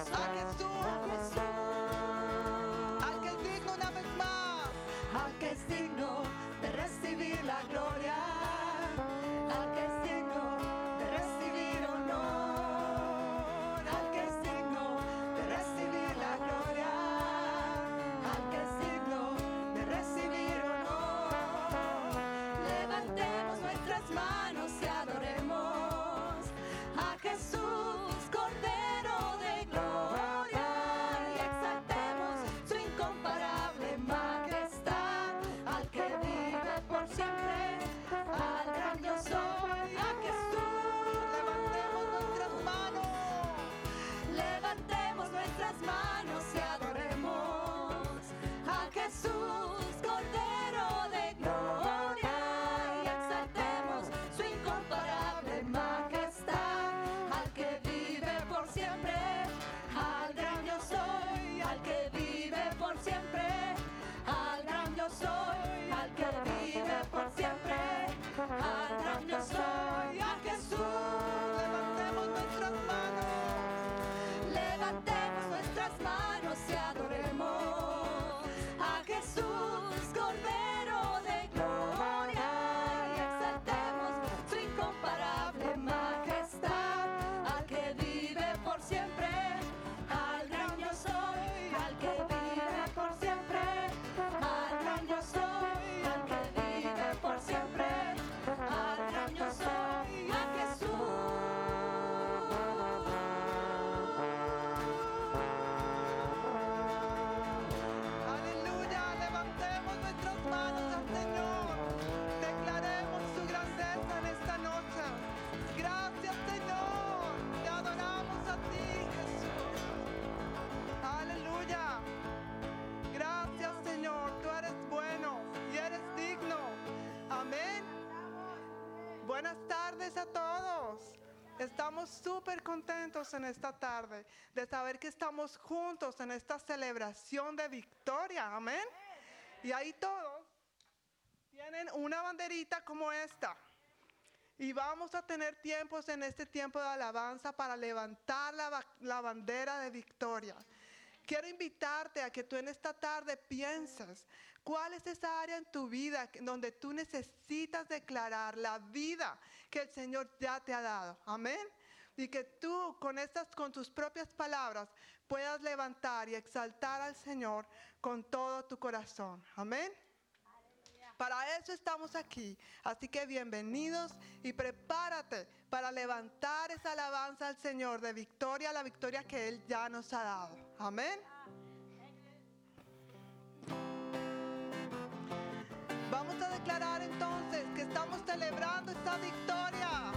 al que es digno una vez más, al que es digno de recibir la gloria. siempre, al gran soy, al que vive por siempre. Estamos súper contentos en esta tarde de saber que estamos juntos en esta celebración de victoria. Amén. Y ahí todos tienen una banderita como esta. Y vamos a tener tiempos en este tiempo de alabanza para levantar la, la, bandera de victoria. Quiero invitarte a que tú en esta tarde pienses cuál es esa área en tu vida donde tú necesitas declarar la vida que el Señor ya te ha dado. Amén. Y que tú con estas, con tus propias palabras, puedas levantar y exaltar al Señor con todo tu corazón. Amén. Para eso estamos aquí. Así que bienvenidos y prepárate para levantar esa alabanza al Señor de victoria, la victoria que Él ya nos ha dado. Amén. Vamos a declarar entonces que estamos celebrando esta victoria.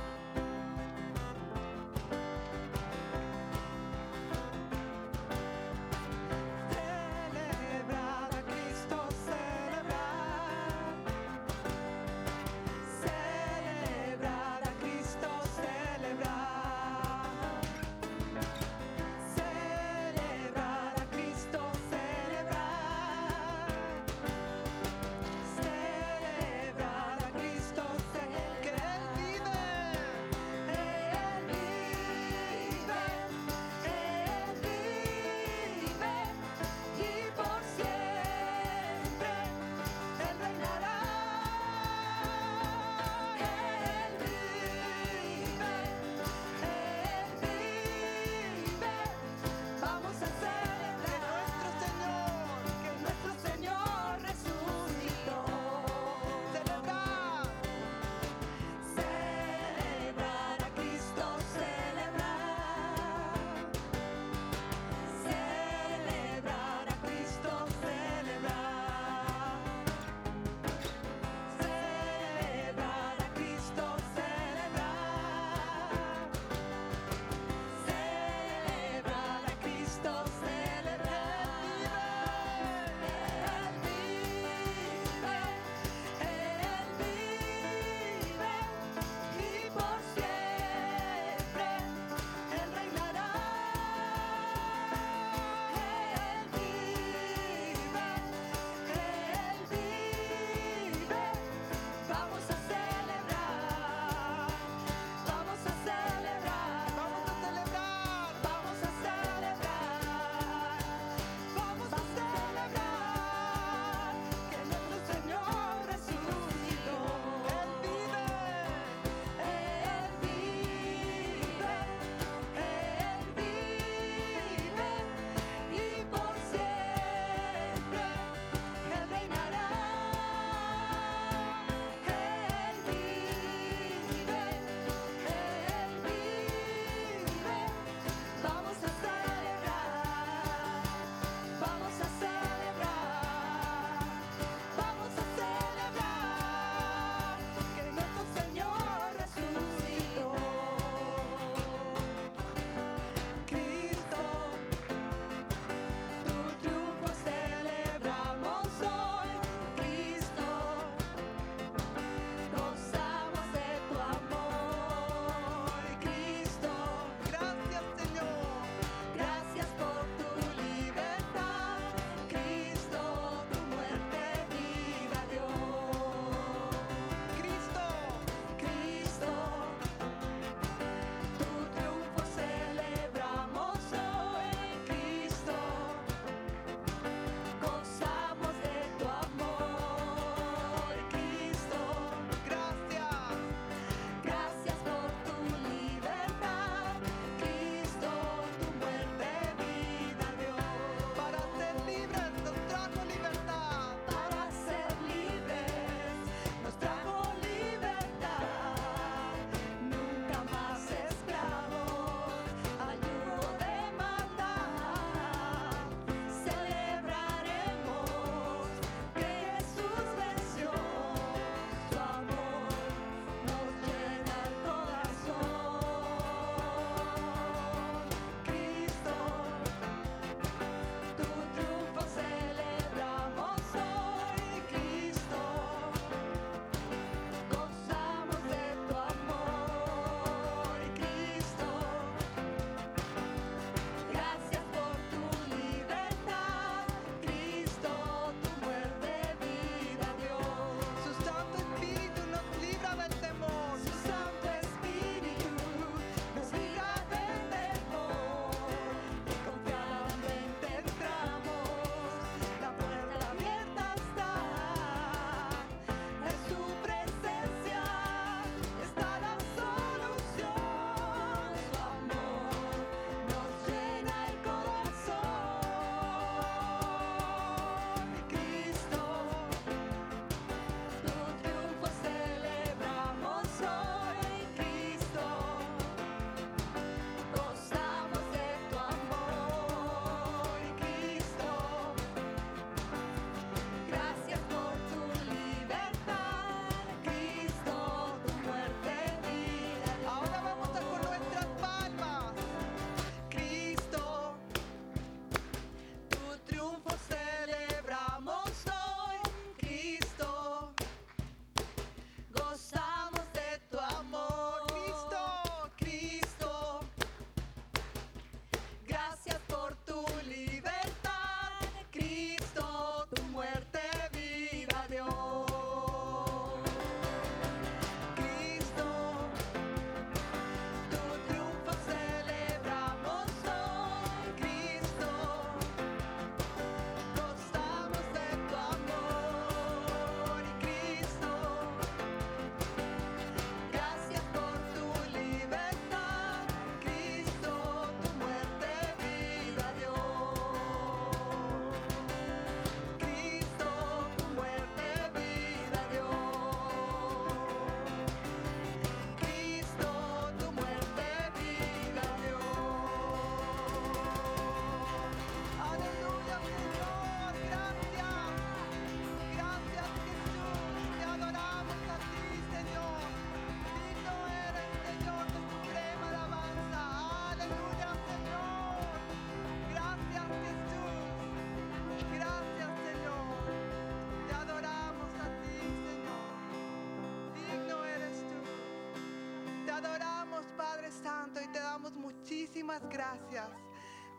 Gracias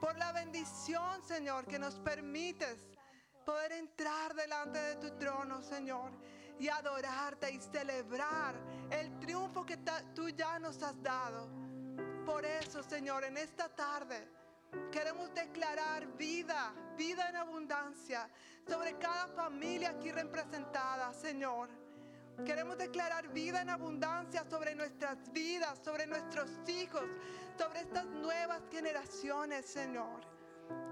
por la bendición, Señor, que nos permites poder entrar delante de tu trono, Señor, y adorarte y celebrar el triunfo que tú ya nos has dado. Por eso, Señor, en esta tarde queremos declarar vida, vida en abundancia sobre cada familia aquí representada, Señor. Queremos declarar vida en abundancia sobre nuestras vidas, sobre nuestros hijos, sobre estas nuevas generaciones, Señor.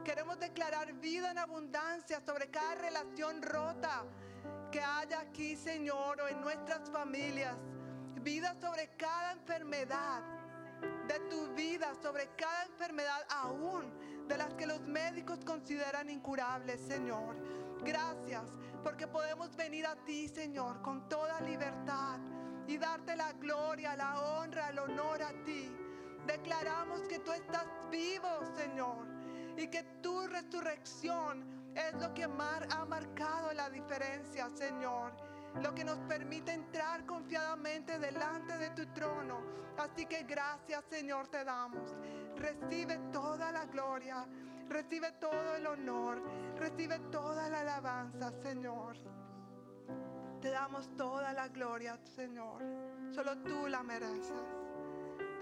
Queremos declarar vida en abundancia sobre cada relación rota que haya aquí, Señor, o en nuestras familias. Vida sobre cada enfermedad de tu vida, sobre cada enfermedad aún de las que los médicos consideran incurables, Señor. Gracias porque podemos venir a ti, Señor, con toda libertad y darte la gloria, la honra, el honor a ti. Declaramos que tú estás vivo, Señor, y que tu resurrección es lo que ha marcado la diferencia, Señor lo que nos permite entrar confiadamente delante de tu trono. Así que gracias Señor te damos. Recibe toda la gloria, recibe todo el honor, recibe toda la alabanza Señor. Te damos toda la gloria Señor. Solo tú la mereces.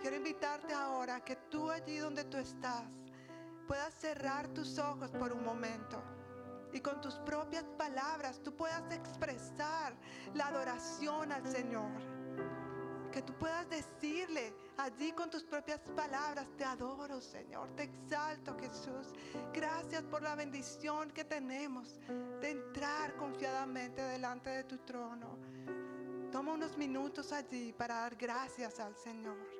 Quiero invitarte ahora que tú allí donde tú estás puedas cerrar tus ojos por un momento y con tus propias palabras tú puedas expresar la adoración al Señor. Que tú puedas decirle allí con tus propias palabras, te adoro Señor, te exalto Jesús. Gracias por la bendición que tenemos de entrar confiadamente delante de tu trono. Toma unos minutos allí para dar gracias al Señor.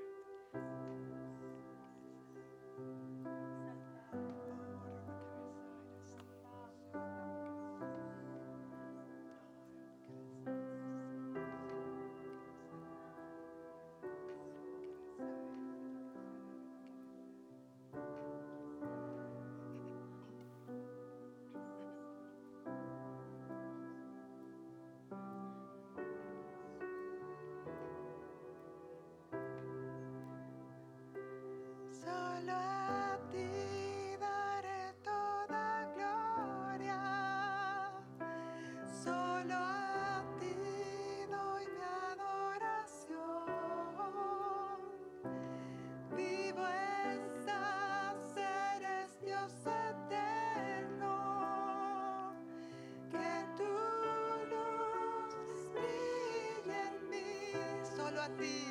happy.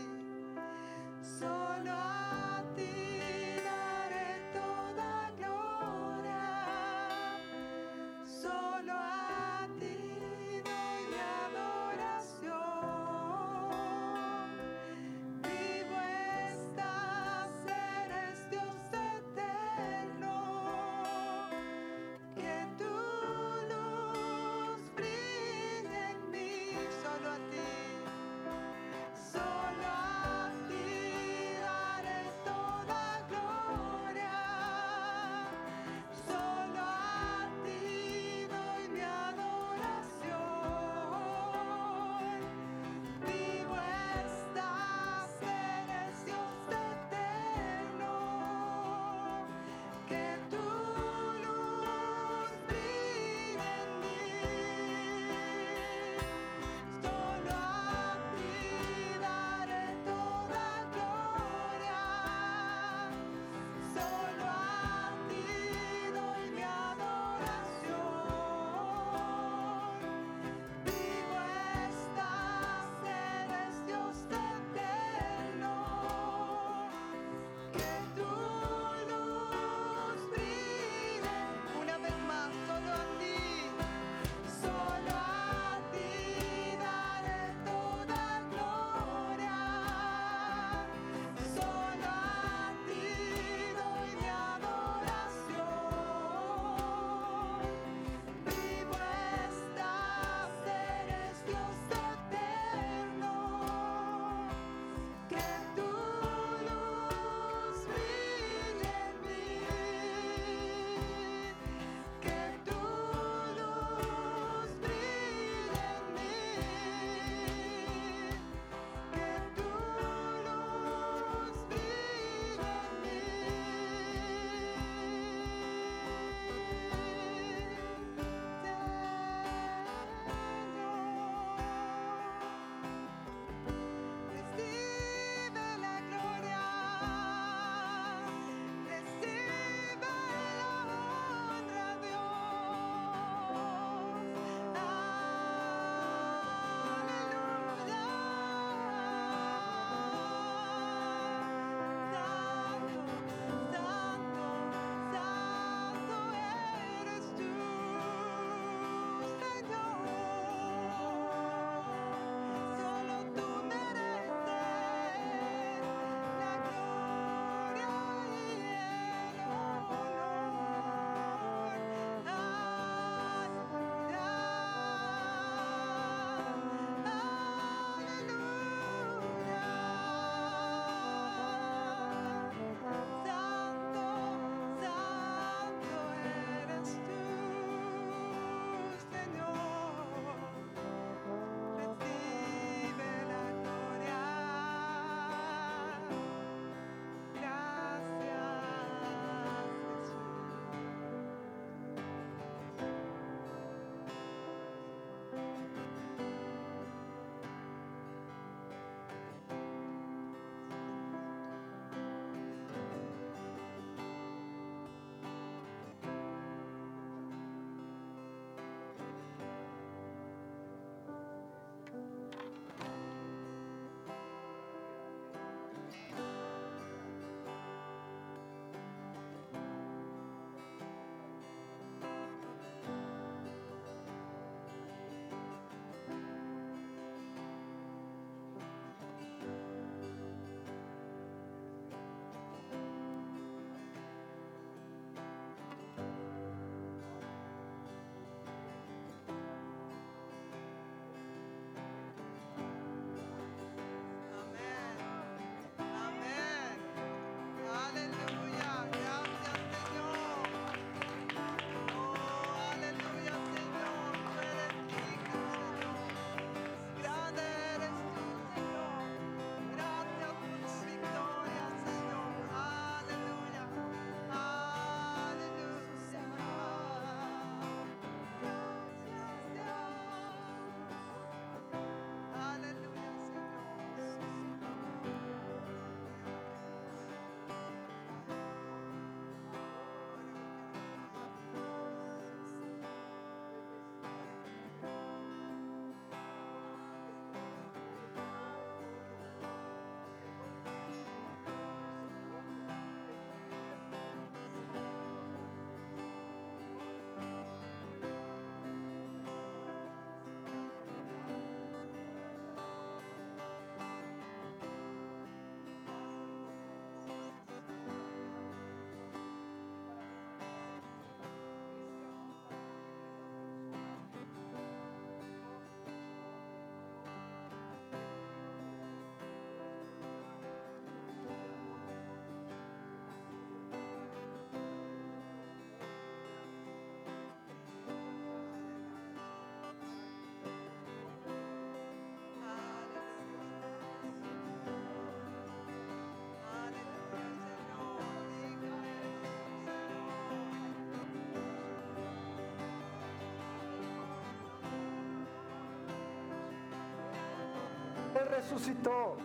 Resucitó.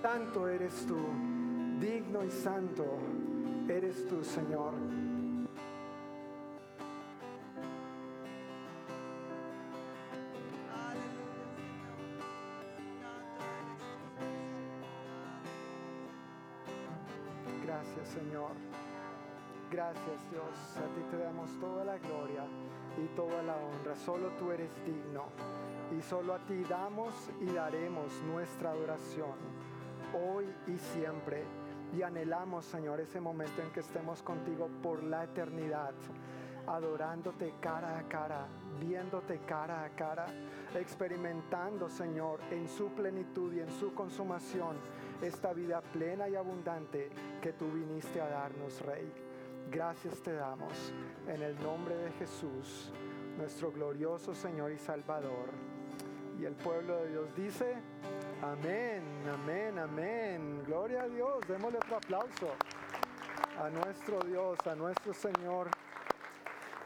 Santo eres tú, digno y santo eres tú, Señor. Gracias, Señor. Gracias, Dios. A ti te damos toda la gloria y toda la honra. Solo tú eres digno. Y solo a ti damos y daremos nuestra adoración, hoy y siempre. Y anhelamos, Señor, ese momento en que estemos contigo por la eternidad, adorándote cara a cara, viéndote cara a cara, experimentando, Señor, en su plenitud y en su consumación esta vida plena y abundante que tú viniste a darnos, Rey. Gracias te damos en el nombre de Jesús, nuestro glorioso Señor y Salvador. Y el pueblo de Dios dice, amén, amén, amén. Gloria a Dios. Démosle otro aplauso a nuestro Dios, a nuestro Señor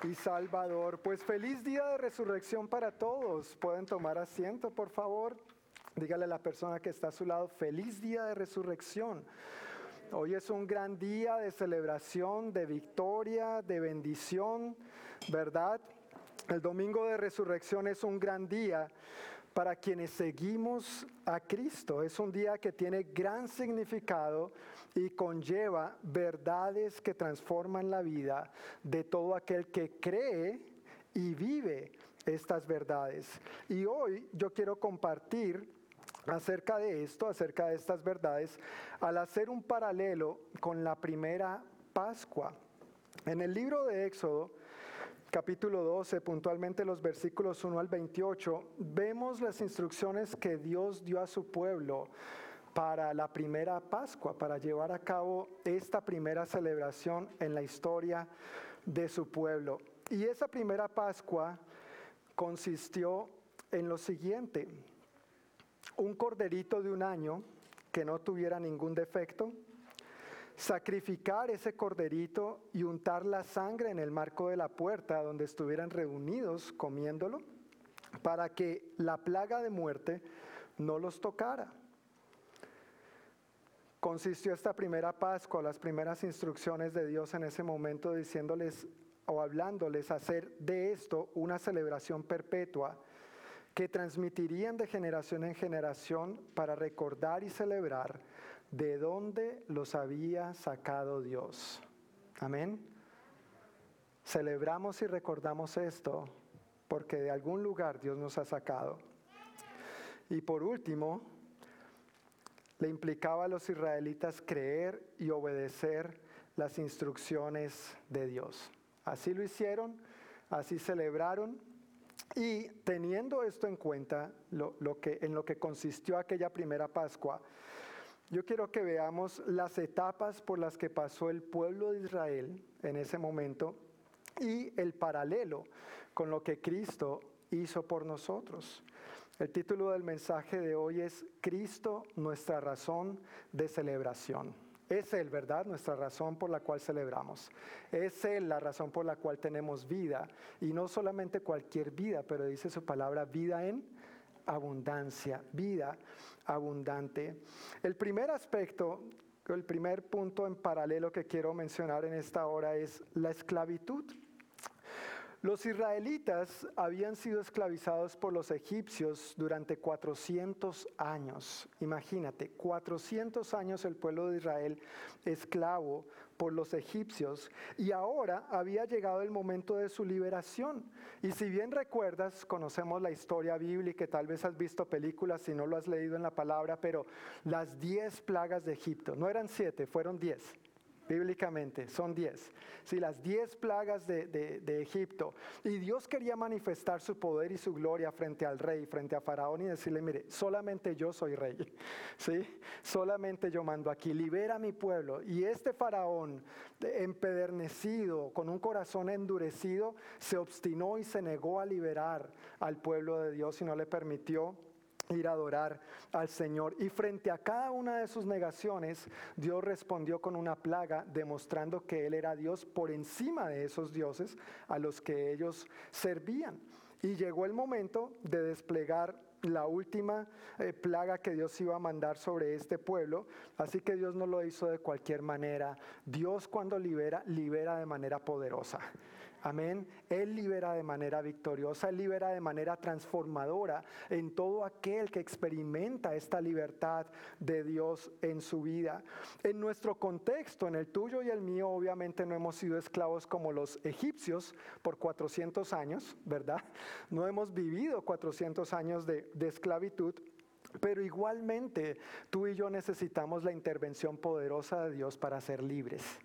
y Salvador. Pues feliz día de resurrección para todos. Pueden tomar asiento, por favor. Dígale a la persona que está a su lado, feliz día de resurrección. Hoy es un gran día de celebración, de victoria, de bendición, ¿verdad? El domingo de resurrección es un gran día para quienes seguimos a Cristo. Es un día que tiene gran significado y conlleva verdades que transforman la vida de todo aquel que cree y vive estas verdades. Y hoy yo quiero compartir acerca de esto, acerca de estas verdades, al hacer un paralelo con la primera Pascua. En el libro de Éxodo, capítulo 12, puntualmente los versículos 1 al 28, vemos las instrucciones que Dios dio a su pueblo para la primera Pascua, para llevar a cabo esta primera celebración en la historia de su pueblo. Y esa primera Pascua consistió en lo siguiente, un corderito de un año que no tuviera ningún defecto, sacrificar ese corderito y untar la sangre en el marco de la puerta donde estuvieran reunidos comiéndolo, para que la plaga de muerte no los tocara. Consistió esta primera Pascua, las primeras instrucciones de Dios en ese momento diciéndoles o hablándoles hacer de esto una celebración perpetua que transmitirían de generación en generación para recordar y celebrar de dónde los había sacado Dios. Amén. Celebramos y recordamos esto porque de algún lugar Dios nos ha sacado. Y por último, le implicaba a los israelitas creer y obedecer las instrucciones de Dios. Así lo hicieron, así celebraron y teniendo esto en cuenta, lo, que, en lo que consistió aquella primera Pascua, yo quiero que veamos las etapas por las que pasó el pueblo de Israel en ese momento y el paralelo con lo que Cristo hizo por nosotros. El título del mensaje de hoy es Cristo, nuestra razón de celebración. Es Él, ¿verdad? Nuestra razón por la cual celebramos. Es Él la razón por la cual tenemos vida. Y no solamente cualquier vida, pero dice su palabra, vida en abundancia, vida abundante. El primer aspecto, el primer punto en paralelo que quiero mencionar en esta hora es la esclavitud. Los israelitas habían sido esclavizados por los egipcios durante 400 años. Imagínate, 400 años el pueblo de Israel esclavo por los egipcios y ahora había llegado el momento de su liberación. Y si bien recuerdas, conocemos la historia bíblica, tal vez has visto películas si no lo has leído en la palabra, pero las 10 plagas de Egipto, no eran 7, fueron 10 bíblicamente, son diez. Sí, las diez plagas de, de, Egipto. Y Dios quería manifestar su poder y su gloria frente al rey, frente a Faraón y decirle, mire, solamente yo soy rey. Sí, solamente yo mando aquí, libera a mi pueblo. Y este Faraón, empedernecido, con un corazón endurecido, se obstinó y se negó a liberar al pueblo de Dios y no le permitió ir a adorar al Señor. Y frente a cada una de sus negaciones, Dios respondió con una plaga, demostrando que Él era Dios por encima de esos dioses a los que ellos servían. Y llegó el momento de desplegar la última eh, plaga que Dios iba a mandar sobre este pueblo. Así que Dios no lo hizo de cualquier manera. Dios cuando libera, libera de manera poderosa. Amén. Él libera de manera victoriosa, Él libera de manera transformadora en todo aquel que experimenta esta libertad de Dios en su vida. En nuestro contexto, en el tuyo y el mío, obviamente no hemos sido esclavos como los egipcios por 400 años, ¿verdad? No hemos vivido 400 años de, de esclavitud. Pero igualmente tú y yo necesitamos la intervención poderosa de Dios para ser libres.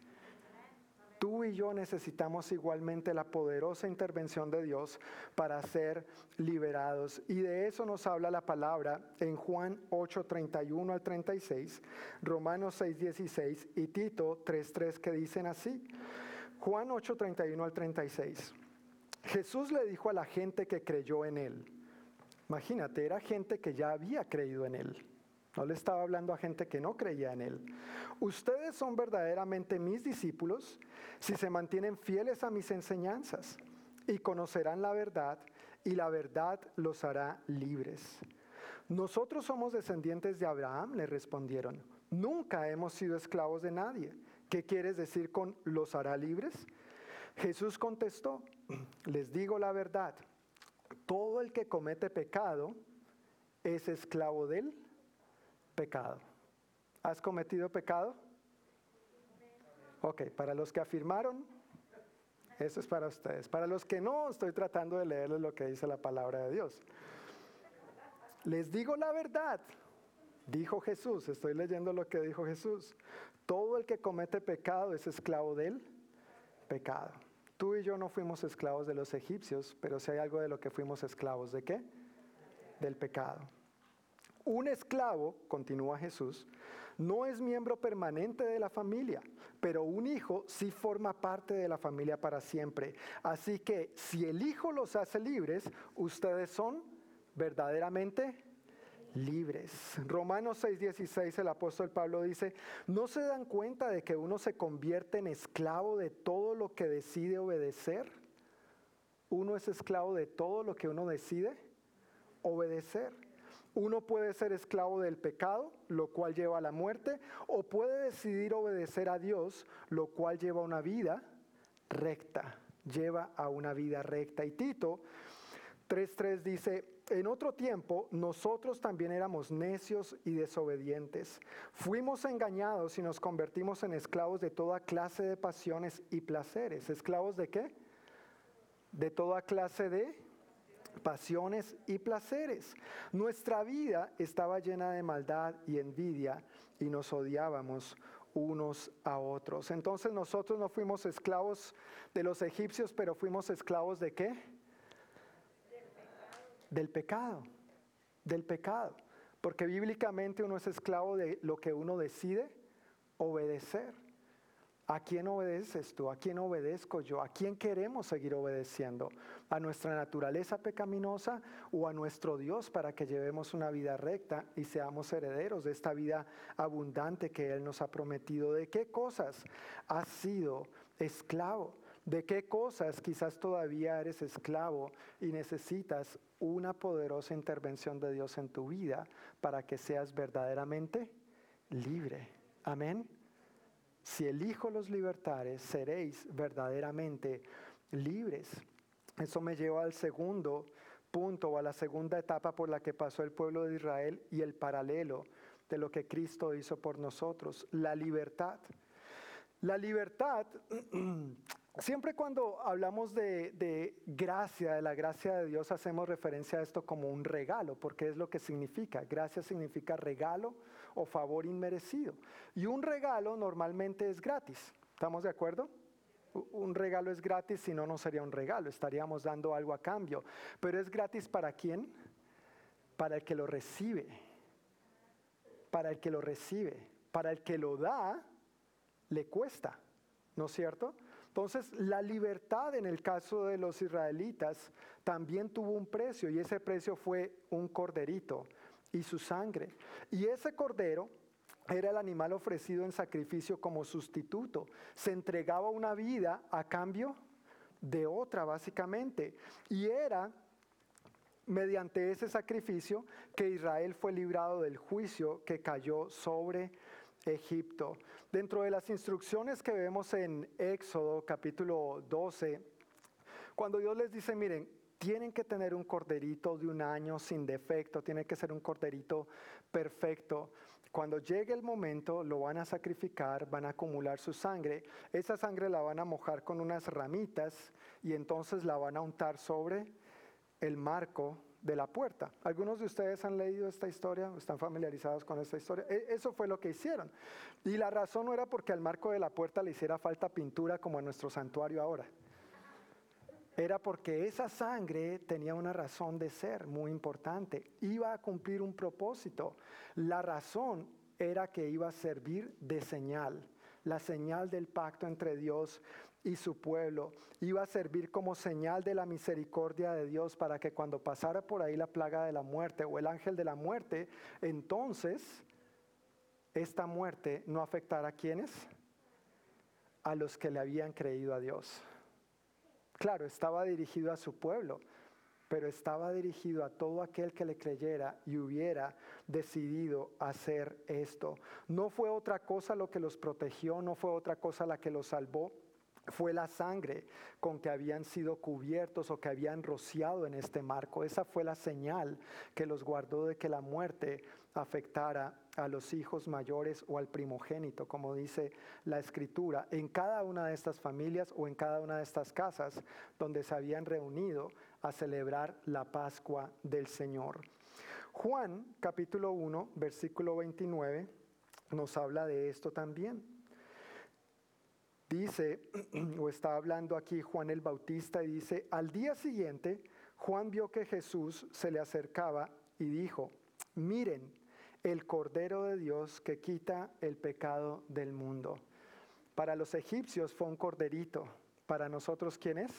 Tú y yo necesitamos igualmente la poderosa intervención de Dios para ser liberados. Y de eso nos habla la palabra en Juan 8, 31 al 36, Romanos 6, 16 y Tito 3, 3 que dicen así. Juan 8, 31 al 36. Jesús le dijo a la gente que creyó en él. Imagínate, era gente que ya había creído en él. No le estaba hablando a gente que no creía en él. Ustedes son verdaderamente mis discípulos si se mantienen fieles a mis enseñanzas y conocerán la verdad y la verdad los hará libres. Nosotros somos descendientes de Abraham, le respondieron. Nunca hemos sido esclavos de nadie. ¿Qué quieres decir con los hará libres? Jesús contestó, les digo la verdad, todo el que comete pecado es esclavo del pecado. ¿Has cometido pecado? Ok, para los que afirmaron, eso es para ustedes. Para los que no, estoy tratando de leerles lo que dice la palabra de Dios. Les digo la verdad, dijo Jesús, estoy leyendo lo que dijo Jesús. Todo el que comete pecado es esclavo del pecado. Tú y yo no fuimos esclavos de los egipcios, pero si hay algo de lo que fuimos esclavos, ¿de qué? Del pecado. Un esclavo, continúa Jesús, no es miembro permanente de la familia, pero un hijo sí forma parte de la familia para siempre. Así que si el hijo los hace libres, ustedes son verdaderamente libres. Romanos 6:16 el apóstol Pablo dice, ¿no se dan cuenta de que uno se convierte en esclavo de todo lo que decide obedecer? Uno es esclavo de todo lo que uno decide obedecer. Uno puede ser esclavo del pecado, lo cual lleva a la muerte, o puede decidir obedecer a Dios, lo cual lleva a una vida recta, lleva a una vida recta. Y Tito 3.3 dice, en otro tiempo nosotros también éramos necios y desobedientes. Fuimos engañados y nos convertimos en esclavos de toda clase de pasiones y placeres. ¿Esclavos de qué? De toda clase de pasiones y placeres. Nuestra vida estaba llena de maldad y envidia y nos odiábamos unos a otros. Entonces nosotros no fuimos esclavos de los egipcios, pero fuimos esclavos de qué? Del pecado. Del pecado. Porque bíblicamente uno es esclavo de lo que uno decide obedecer. ¿A quién obedeces tú? ¿A quién obedezco yo? ¿A quién queremos seguir obedeciendo? ¿A nuestra naturaleza pecaminosa o a nuestro Dios para que llevemos una vida recta y seamos herederos de esta vida abundante que Él nos ha prometido? ¿De qué cosas has sido esclavo? ¿De qué cosas quizás todavía eres esclavo y necesitas una poderosa intervención de Dios en tu vida para que seas verdaderamente libre? Amén. Si el Hijo los libertares, seréis verdaderamente libres. Eso me lleva al segundo punto o a la segunda etapa por la que pasó el pueblo de Israel y el paralelo de lo que Cristo hizo por nosotros, la libertad. La libertad, siempre cuando hablamos de, gracia, de la gracia de Dios, hacemos referencia a esto como un regalo, porque es lo que significa. Gracia significa regalo o favor inmerecido. Y un regalo normalmente es gratis. ¿Estamos de acuerdo? Un regalo es gratis, si no, no sería un regalo, estaríamos dando algo a cambio. Pero es gratis para quién? Para el que lo recibe. Para el que lo recibe. Para el que lo da, le cuesta. ¿No es cierto? Entonces, la libertad en el caso de los israelitas también tuvo un precio y ese precio fue un corderito y su sangre. Y ese cordero era el animal ofrecido en sacrificio como sustituto. Se entregaba una vida a cambio de otra, básicamente. Y era mediante ese sacrificio que Israel fue librado del juicio que cayó sobre Egipto. Dentro de las instrucciones que vemos en Éxodo capítulo 12, cuando Dios les dice, miren, tienen que tener un corderito de un año sin defecto, tiene que ser un corderito perfecto. Cuando llegue el momento, lo van a sacrificar, van a acumular su sangre. Esa sangre la van a mojar con unas ramitas y entonces la van a untar sobre el marco de la puerta. ¿Algunos de ustedes han leído esta historia? ¿Están familiarizados con esta historia? E, eso fue lo que hicieron. Y la razón no era porque al marco de la puerta le hiciera falta pintura como a nuestro santuario ahora. Era porque esa sangre tenía una razón de ser muy importante. Iba a cumplir un propósito. La razón era que iba a servir de señal la señal del pacto entre Dios y su pueblo. Iba a servir como señal de la misericordia de Dios para que cuando pasara por ahí la plaga de la muerte o el ángel de la muerte, entonces esta muerte no afectara a quienes? A los que le habían creído a Dios. Claro, estaba dirigido a su pueblo, pero estaba dirigido a todo aquel que le creyera y hubiera decidido hacer esto. No fue otra cosa lo que los protegió, no fue otra cosa la que los salvó, fue la sangre con que habían sido cubiertos o que habían rociado en este marco. Esa fue la señal que los guardó de que la muerte afectara a los hijos mayores o al primogénito, como dice la escritura, en cada una de estas familias o en cada una de estas casas donde se habían reunido a celebrar la Pascua del Señor. Juan capítulo 1, versículo 29 nos habla de esto también. Dice, o está hablando aquí Juan el Bautista y dice, al día siguiente Juan vio que Jesús se le acercaba y dijo, miren, el Cordero de Dios que quita el pecado del mundo. Para los egipcios fue un corderito, para nosotros ¿quién es?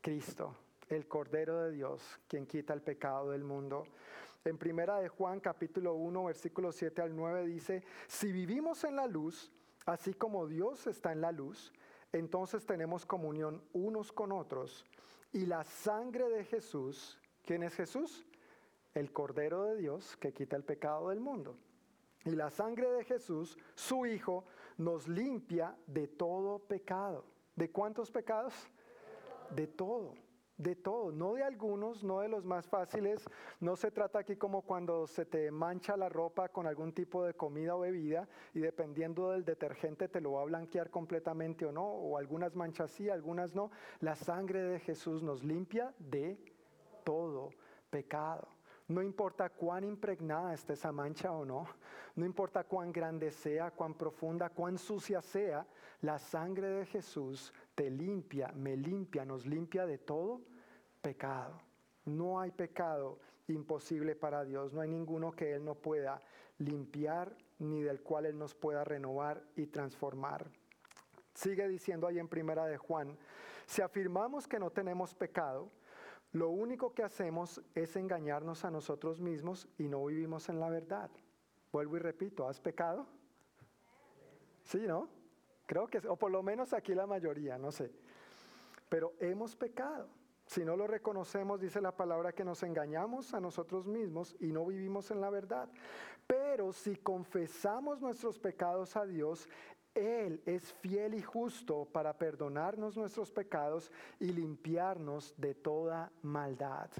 Cristo, el Cordero de Dios, quien quita el pecado del mundo. En primera de Juan capítulo 1 versículo 7 al 9 dice, si vivimos en la luz, Así como Dios está en la luz, entonces tenemos comunión unos con otros. Y la sangre de Jesús, ¿quién es Jesús? El Cordero de Dios que quita el pecado del mundo. Y la sangre de Jesús, su Hijo, nos limpia de todo pecado. ¿De cuántos pecados? De todo de todo, no de algunos, no de los más fáciles. No se trata aquí como cuando se te mancha la ropa con algún tipo de comida o bebida y dependiendo del detergente te lo va a blanquear completamente o no, o algunas manchas sí, algunas no. La sangre de Jesús nos limpia de todo pecado. No importa cuán impregnada esté esa mancha o no, no importa cuán grande sea, cuán profunda, cuán sucia sea, la sangre de Jesús te limpia, me limpia, nos limpia de todo pecado. No hay pecado imposible para Dios, no hay ninguno que Él no pueda limpiar ni del cual Él nos pueda renovar y transformar. Sigue diciendo ahí en primera de Juan, si afirmamos que no tenemos pecado, lo único que hacemos es engañarnos a nosotros mismos y no vivimos en la verdad. Vuelvo y repito, ¿has pecado? Sí, ¿no? Creo que, o por lo menos aquí la mayoría, no sé. Pero hemos pecado. Si no lo reconocemos, dice la palabra que nos engañamos a nosotros mismos y no vivimos en la verdad. Pero si confesamos nuestros pecados a Dios, Él es fiel y justo para perdonarnos nuestros pecados y limpiarnos de toda maldad.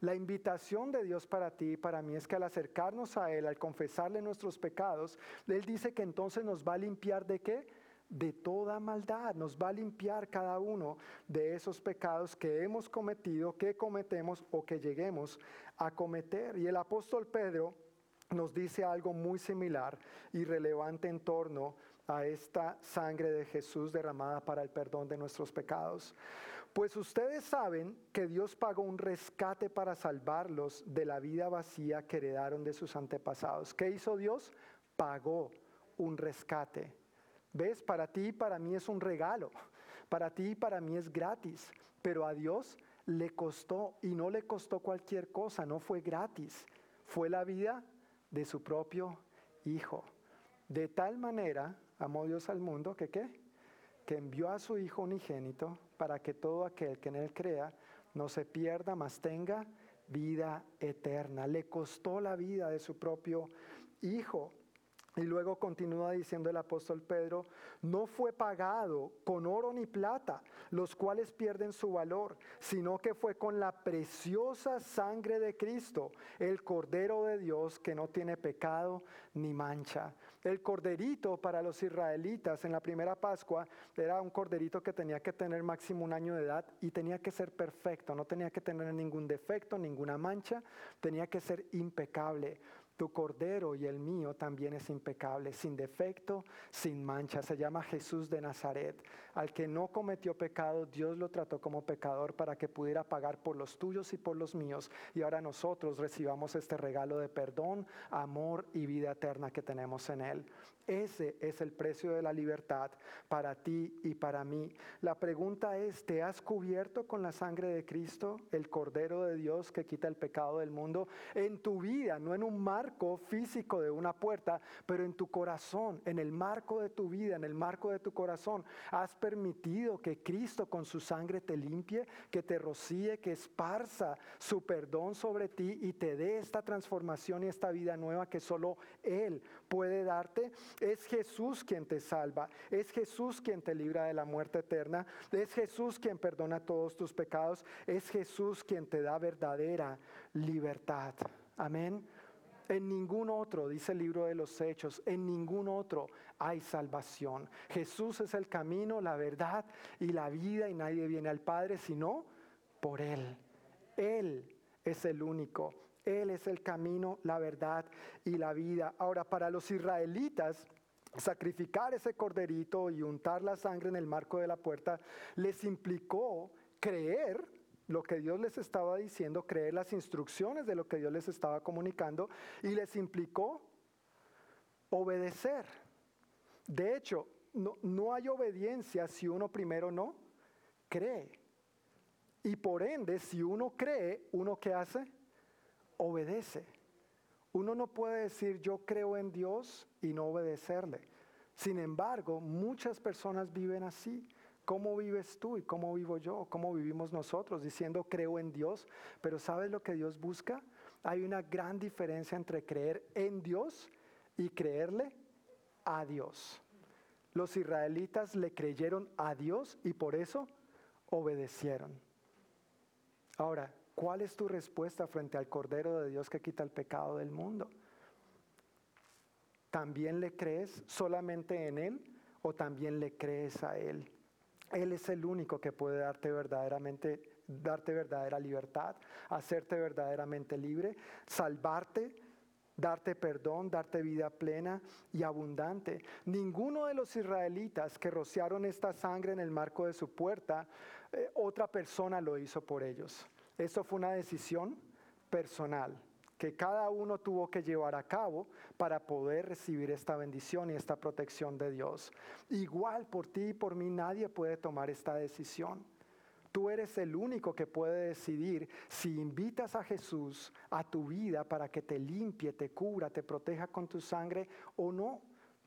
La invitación de Dios para ti y para mí es que al acercarnos a Él, al confesarle nuestros pecados, Él dice que entonces nos va a limpiar de qué? De toda maldad, nos va a limpiar cada uno de esos pecados que hemos cometido, que cometemos o que lleguemos a cometer. Y el apóstol Pedro nos dice algo muy similar y relevante en torno a esta sangre de Jesús derramada para el perdón de nuestros pecados. Pues ustedes saben que Dios pagó un rescate para salvarlos de la vida vacía que heredaron de sus antepasados. ¿Qué hizo Dios? Pagó un rescate. ¿Ves? Para ti y para mí es un regalo. Para ti y para mí es gratis. Pero a Dios le costó y no le costó cualquier cosa, no fue gratis. fue la vida de su propio Hijo. De tal manera amó Dios al mundo que qué? Que envió a su Hijo unigénito para que todo aquel que en él crea no se pierda, mas tenga vida eterna. Le costó la vida de su propio Hijo. Y luego continúa diciendo el apóstol Pedro, no fue pagado con oro ni plata, los cuales pierden su valor, sino que fue con la preciosa sangre de Cristo, el Cordero de Dios que no tiene pecado ni mancha. El corderito para los israelitas en la primera Pascua era un corderito que tenía que tener máximo un año de edad y tenía que ser perfecto, no tenía que tener ningún defecto, ninguna mancha, tenía que ser impecable. Tu cordero y el mío también es impecable, sin defecto, sin mancha. Se llama Jesús de Nazaret. Al que no cometió pecado, Dios lo trató como pecador para que pudiera pagar por los tuyos y por los míos. Y ahora nosotros recibamos este regalo de perdón, amor y vida eterna que tenemos en Él. Ese es el precio de la libertad para ti y para mí. La pregunta es, ¿te has cubierto con la sangre de Cristo, el Cordero de Dios que quita el pecado del mundo, en tu vida, no en un marco físico de una puerta, pero en tu corazón, en el marco de tu vida, en el marco de tu corazón? ¿Has permitido que Cristo con su sangre te limpie, que te rocíe, que esparza su perdón sobre ti y te dé esta transformación y esta vida nueva que solo Él puede darte? Es Jesús quien te salva, es Jesús quien te libra de la muerte eterna, es Jesús quien perdona todos tus pecados, es Jesús quien te da verdadera libertad. Amén. En ningún otro, dice el libro de los Hechos, en ningún otro hay salvación. Jesús es el camino, la verdad y la vida y nadie viene al Padre sino por Él. Él es el único. Él es el camino, la verdad y la vida. Ahora, para los israelitas, sacrificar ese corderito y untar la sangre en el marco de la puerta les implicó creer lo que Dios les estaba diciendo, creer las instrucciones de lo que Dios les estaba comunicando y les implicó obedecer. De hecho, no, no hay obediencia si uno primero no cree. Y por ende, si uno cree, ¿uno qué hace? Obedece. Uno no puede decir yo creo en Dios y no obedecerle. Sin embargo, muchas personas viven así. ¿Cómo vives tú y cómo vivo yo? ¿Cómo vivimos nosotros diciendo creo en Dios? Pero ¿sabes lo que Dios busca? Hay una gran diferencia entre creer en Dios y creerle a Dios. Los israelitas le creyeron a Dios y por eso obedecieron. Ahora, ¿cuál es tu respuesta frente al Cordero de Dios que quita el pecado del mundo? ¿También le crees solamente en Él o también le crees a Él? Él es el único que puede darte verdaderamente, darte verdadera libertad, hacerte verdaderamente libre, salvarte, darte perdón, darte vida plena y abundante. Ninguno de los israelitas que rociaron esta sangre en el marco de su puerta, eh, otra persona lo hizo por ellos. Esto fue una decisión personal que cada uno tuvo que llevar a cabo para poder recibir esta bendición y esta protección de Dios. Igual por ti y por mí nadie puede tomar esta decisión. Tú eres el único que puede decidir si invitas a Jesús a tu vida para que te limpie, te cubra, te proteja con tu sangre o no.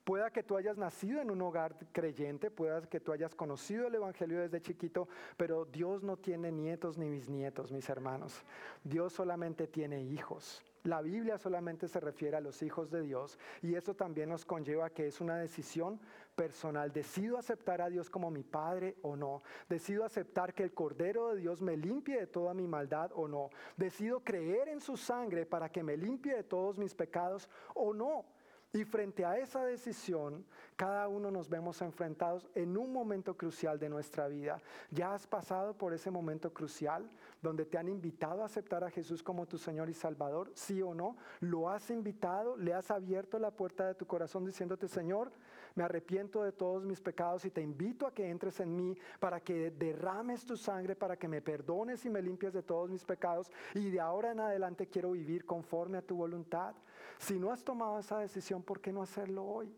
Pueda que tú hayas nacido en un hogar creyente, pueda que tú hayas conocido el Evangelio desde chiquito, pero Dios no tiene nietos ni bisnietos, mis hermanos. Dios solamente tiene hijos. La Biblia solamente se refiere a los hijos de Dios y eso también nos conlleva que es una decisión personal. Decido aceptar a Dios como mi Padre o no. Decido aceptar que el Cordero de Dios me limpie de toda mi maldad o no. Decido creer en su sangre para que me limpie de todos mis pecados o no. Y frente a esa decisión, cada uno nos vemos enfrentados en un momento crucial de nuestra vida. ¿Ya has pasado por ese momento crucial donde te han invitado a aceptar a Jesús como tu Señor y Salvador? ¿Sí o no? ¿Lo has invitado? ¿Le has abierto la puerta de tu corazón diciéndote, Señor, me arrepiento de todos mis pecados y te invito a que entres en mí para que derrames tu sangre, para que me perdones y me limpies de todos mis pecados y de ahora en adelante quiero vivir conforme a tu voluntad? Si no has tomado esa decisión, ¿por qué no hacerlo hoy?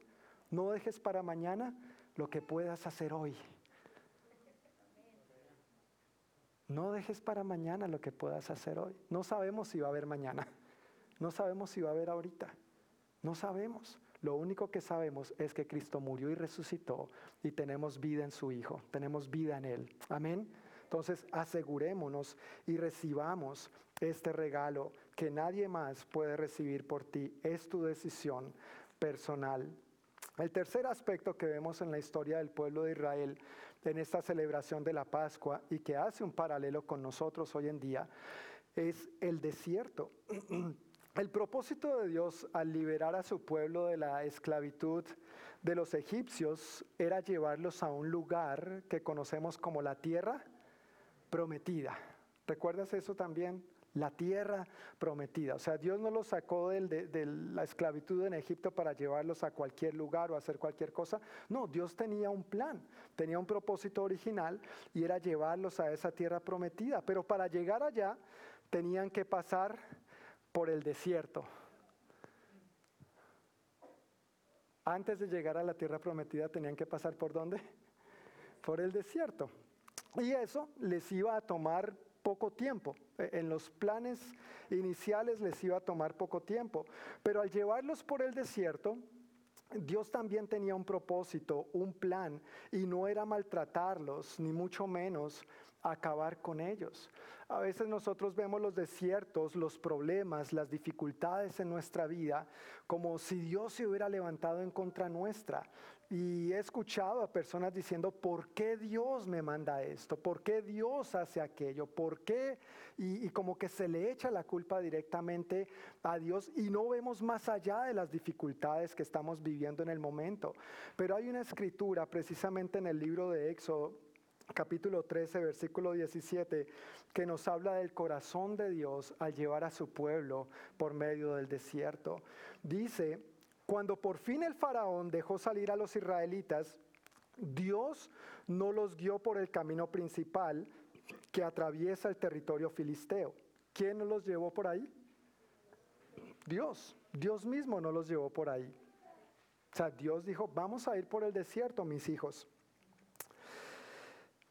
No dejes para mañana lo que puedas hacer hoy. No dejes para mañana lo que puedas hacer hoy. No sabemos si va a haber mañana. No sabemos si va a haber ahorita. No sabemos. Lo único que sabemos es que Cristo murió y resucitó y tenemos vida en su Hijo, tenemos vida en Él. Amén. Entonces asegurémonos y recibamos este regalo que nadie más puede recibir por ti. Es tu decisión personal. El tercer aspecto que vemos en la historia del pueblo de Israel en esta celebración de la Pascua y que hace un paralelo con nosotros hoy en día es el desierto. El propósito de Dios al liberar a su pueblo de la esclavitud de los egipcios era llevarlos a un lugar que conocemos como la tierra prometida. ¿Recuerdas eso también? La tierra prometida. O sea, Dios no los sacó de, la esclavitud en Egipto para llevarlos a cualquier lugar o hacer cualquier cosa. No, Dios tenía un plan, tenía un propósito original y era llevarlos a esa tierra prometida. Pero para llegar allá tenían que pasar por el desierto. Antes de llegar a la tierra prometida tenían que pasar por dónde? Por el desierto. Y eso les iba a tomar poco tiempo. E, en los planes iniciales les iba a tomar poco tiempo. Pero al llevarlos por el desierto, Dios también tenía un propósito, un plan, y no era maltratarlos, ni mucho menos acabar con ellos. A veces nosotros vemos los desiertos, los problemas, las dificultades en nuestra vida como si Dios se hubiera levantado en contra nuestra. Y he escuchado a personas diciendo, ¿por qué Dios me manda esto? ¿Por qué Dios hace aquello? ¿Por qué? Y, como que se le echa la culpa directamente a Dios y no vemos más allá de las dificultades que estamos viviendo en el momento. Pero hay una escritura precisamente en el libro de Éxodo capítulo 13, versículo 17, que nos habla del corazón de Dios al llevar a su pueblo por medio del desierto. Dice, cuando por fin el faraón dejó salir a los israelitas, Dios no los guió por el camino principal que atraviesa el territorio filisteo. ¿Quién los llevó por ahí? Dios. Dios mismo no los llevó por ahí. O sea, Dios dijo, vamos a ir por el desierto, mis hijos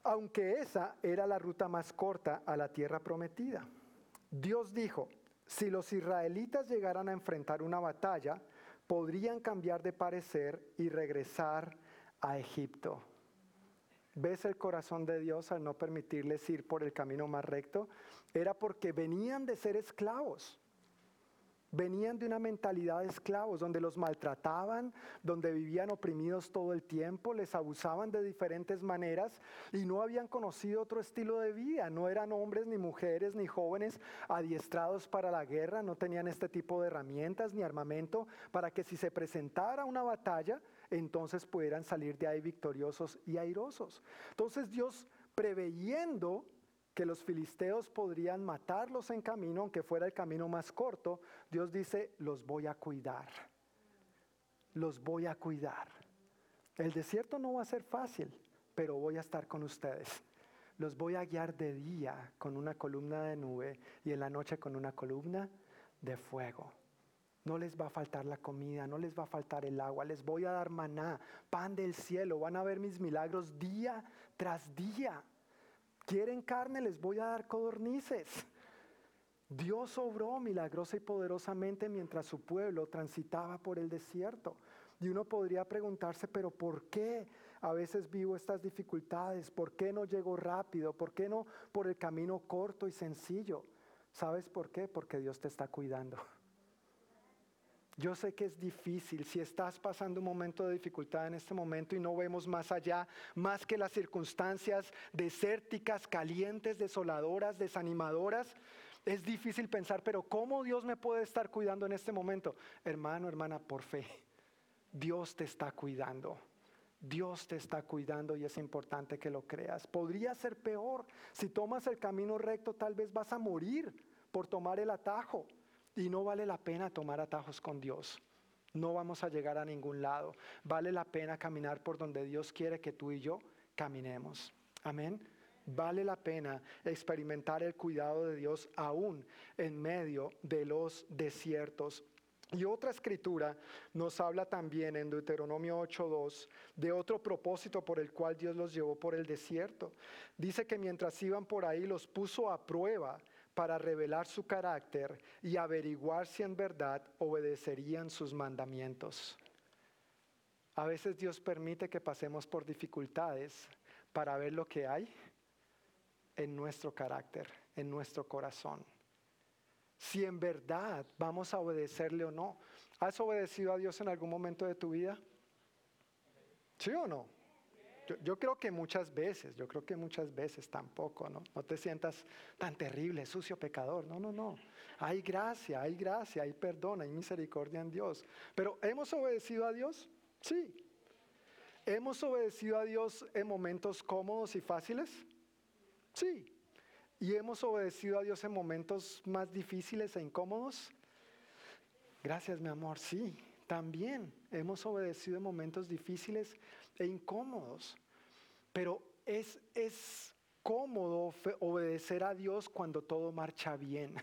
aunque esa era la ruta más corta a la tierra prometida. Dios dijo, si los israelitas llegaran a enfrentar una batalla, podrían cambiar de parecer y regresar a Egipto. ¿Ves el corazón de Dios al no permitirles ir por el camino más recto? Era porque venían de ser esclavos venían de una mentalidad de esclavos, donde los maltrataban, donde vivían oprimidos todo el tiempo, les abusaban de diferentes maneras y no habían conocido otro estilo de vida. No eran hombres ni mujeres ni jóvenes adiestrados para la guerra, no tenían este tipo de herramientas ni armamento para que si se presentara una batalla, entonces pudieran salir de ahí victoriosos y airosos. Entonces Dios preveyendo que los filisteos podrían matarlos en camino, aunque fuera el camino más corto, Dios dice, los voy a cuidar, los voy a cuidar. El desierto no va a ser fácil, pero voy a estar con ustedes. Los voy a guiar de día con una columna de nube y en la noche con una columna de fuego. No les va a faltar la comida, no les va a faltar el agua, les voy a dar maná, pan del cielo, van a ver mis milagros día tras día. ¿Quieren carne? Les voy a dar codornices. Dios obró milagrosa y poderosamente mientras su pueblo transitaba por el desierto. Y uno podría preguntarse, pero ¿por qué a veces vivo estas dificultades? ¿Por qué no llego rápido? ¿Por qué no por el camino corto y sencillo? ¿Sabes por qué? Porque Dios te está cuidando. Yo sé que es difícil si estás pasando un momento de dificultad en este momento y no vemos más allá, más que las circunstancias desérticas, calientes, desoladoras, desanimadoras. Es difícil pensar, pero ¿cómo Dios me puede estar cuidando en este momento? Hermano, hermana, por fe, Dios te está cuidando. Dios te está cuidando y es importante que lo creas. Podría ser peor. Si tomas el camino recto, tal vez vas a morir por tomar el atajo. Y no vale la pena tomar atajos con Dios. No vamos a llegar a ningún lado. Vale la pena caminar por donde Dios quiere que tú y yo caminemos. Amén. Vale la pena experimentar el cuidado de Dios aún en medio de los desiertos. Y otra escritura nos habla también en Deuteronomio 8.2 de otro propósito por el cual Dios los llevó por el desierto. Dice que mientras iban por ahí los puso a prueba para revelar su carácter y averiguar si en verdad obedecerían sus mandamientos. A veces Dios permite que pasemos por dificultades para ver lo que hay en nuestro carácter, en nuestro corazón. Si en verdad vamos a obedecerle o no. ¿Has obedecido a Dios en algún momento de tu vida? ¿Sí o no? Yo, creo que muchas veces, yo creo que muchas veces tampoco, ¿no? No te sientas tan terrible, sucio, pecador. No, no, no. Hay gracia, hay gracia, hay perdón, hay misericordia en Dios. Pero ¿hemos obedecido a Dios? Sí. ¿Hemos obedecido a Dios en momentos cómodos y fáciles? Sí. ¿Y hemos obedecido a Dios en momentos más difíciles e incómodos? Gracias, mi amor. Sí, también hemos obedecido en momentos difíciles e incómodos. Pero es, es cómodo obedecer a Dios cuando todo marcha bien.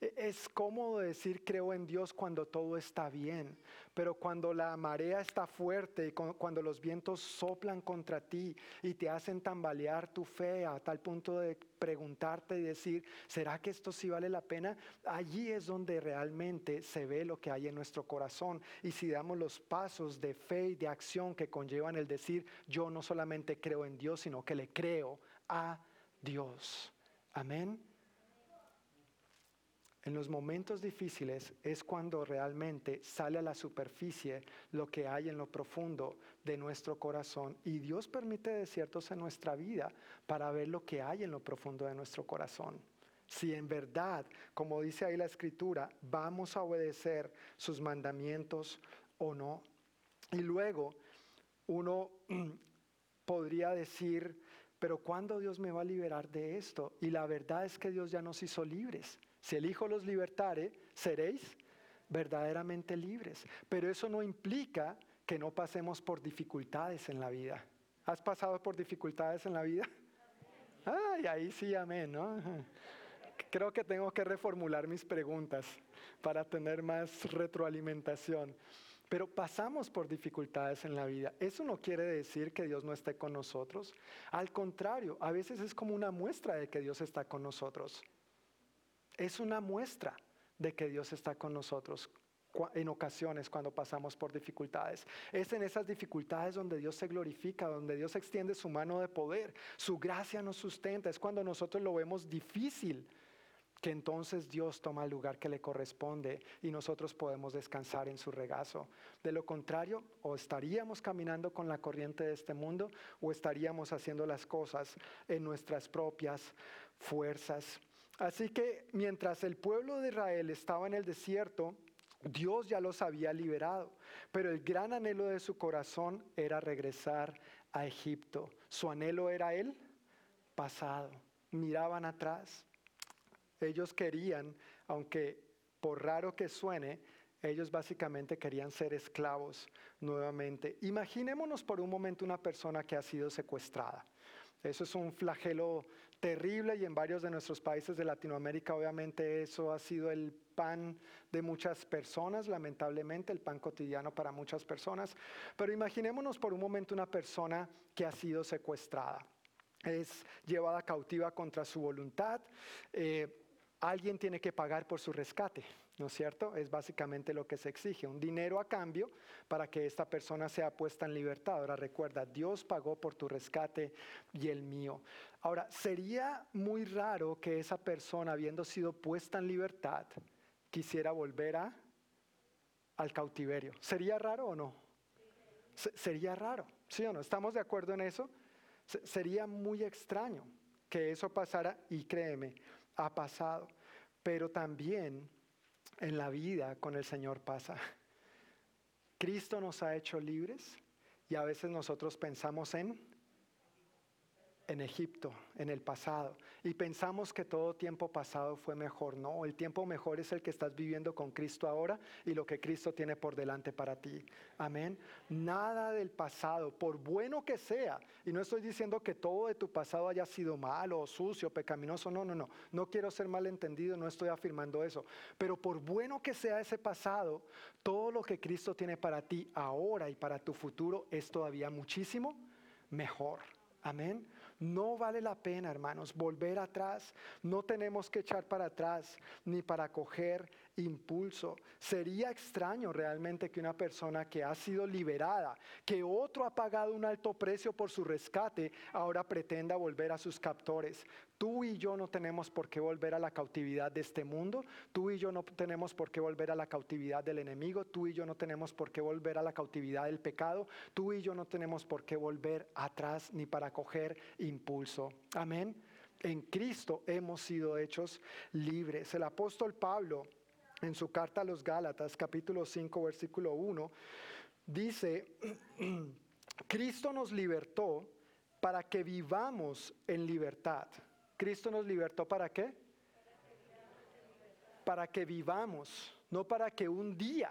Es cómodo decir creo en Dios cuando todo está bien, pero cuando la marea está fuerte y cuando los vientos soplan contra ti y te hacen tambalear tu fe a tal punto de preguntarte y decir, ¿será que esto sí vale la pena? Allí es donde realmente se ve lo que hay en nuestro corazón y si damos los pasos de fe y de acción que conllevan el decir, yo no solamente creo en Dios, sino que le creo a Dios. Amén. En los momentos difíciles es cuando realmente sale a la superficie lo que hay en lo profundo de nuestro corazón y Dios permite desiertos en nuestra vida para ver lo que hay en lo profundo de nuestro corazón. Si en verdad, como dice ahí la escritura, vamos a obedecer sus mandamientos o no. Y luego uno podría decir, pero ¿cuándo Dios me va a liberar de esto? Y la verdad es que Dios ya nos hizo libres. Si el Hijo los libertare, seréis verdaderamente libres. Pero eso no implica que no pasemos por dificultades en la vida. ¿Has pasado por dificultades en la vida? Ay, ahí sí, amén, ¿no? Creo que tengo que reformular mis preguntas para tener más retroalimentación. Pero pasamos por dificultades en la vida. Eso no quiere decir que Dios no esté con nosotros. Al contrario, a veces es como una muestra de que Dios está con nosotros es una muestra de que Dios está con nosotros en ocasiones cuando pasamos por dificultades. Es en esas dificultades donde Dios se glorifica, donde Dios extiende su mano de poder, su gracia nos sustenta. Es cuando nosotros lo vemos difícil que entonces Dios toma el lugar que le corresponde y nosotros podemos descansar en su regazo. De lo contrario, o estaríamos caminando con la corriente de este mundo o estaríamos haciendo las cosas en nuestras propias fuerzas. Así que mientras el pueblo de Israel estaba en el desierto, Dios ya los había liberado, pero el gran anhelo de su corazón era regresar a Egipto. Su anhelo era el pasado. Miraban atrás. Ellos querían, aunque por raro que suene, ellos básicamente querían ser esclavos nuevamente. Imaginémonos por un momento una persona que ha sido secuestrada. Eso es un flagelo terrible y en varios de nuestros países de Latinoamérica obviamente eso ha sido el pan de muchas personas, lamentablemente, el pan cotidiano para muchas personas. Pero imaginémonos por un momento una persona que ha sido secuestrada, es llevada cautiva contra su voluntad. Eh, alguien tiene que pagar por su rescate, ¿no es cierto? Es básicamente lo que se exige, un dinero a cambio para que esta persona sea puesta en libertad. Ahora recuerda, Dios pagó por tu rescate y el mío. Ahora, sería muy raro que esa persona, habiendo sido puesta en libertad, quisiera volver a, al cautiverio. ¿Sería raro o no? sería raro, ¿sí o no? ¿Estamos de acuerdo en eso? sería muy extraño que eso pasara y créeme, ha pasado, pero también en la vida con el Señor pasa. Cristo nos ha hecho libres y a veces nosotros pensamos en en Egipto, en el pasado, y pensamos que todo tiempo pasado fue mejor. No, el tiempo mejor es el que estás viviendo con Cristo ahora y lo que Cristo tiene por delante para ti. Amén. Nada del pasado, por bueno que sea, y no estoy diciendo que todo de tu pasado haya sido malo, sucio, pecaminoso, no, no, no, no quiero ser malentendido, no estoy afirmando eso, pero por bueno que sea ese pasado, todo lo que Cristo tiene para ti ahora y para tu futuro es todavía muchísimo mejor. Amén No vale la pena, hermanos, volver atrás. No tenemos que echar para atrás ni para coger impulso. Sería extraño realmente que una persona que ha sido liberada, que otro ha pagado un alto precio por su rescate, ahora pretenda volver a sus captores. Tú y yo no tenemos por qué volver a la cautividad de este mundo. Tú y yo no tenemos por qué volver a la cautividad del enemigo. Tú y yo no tenemos por qué volver a la cautividad del pecado. Tú y yo no tenemos por qué volver atrás ni para coger impulso. Amén. En Cristo hemos sido hechos libres. El apóstol Pablo en su carta a los Gálatas, capítulo 5, versículo 1, dice, Cristo nos libertó para que vivamos en libertad. Cristo nos libertó para qué? Para que vivamos, no para que un día,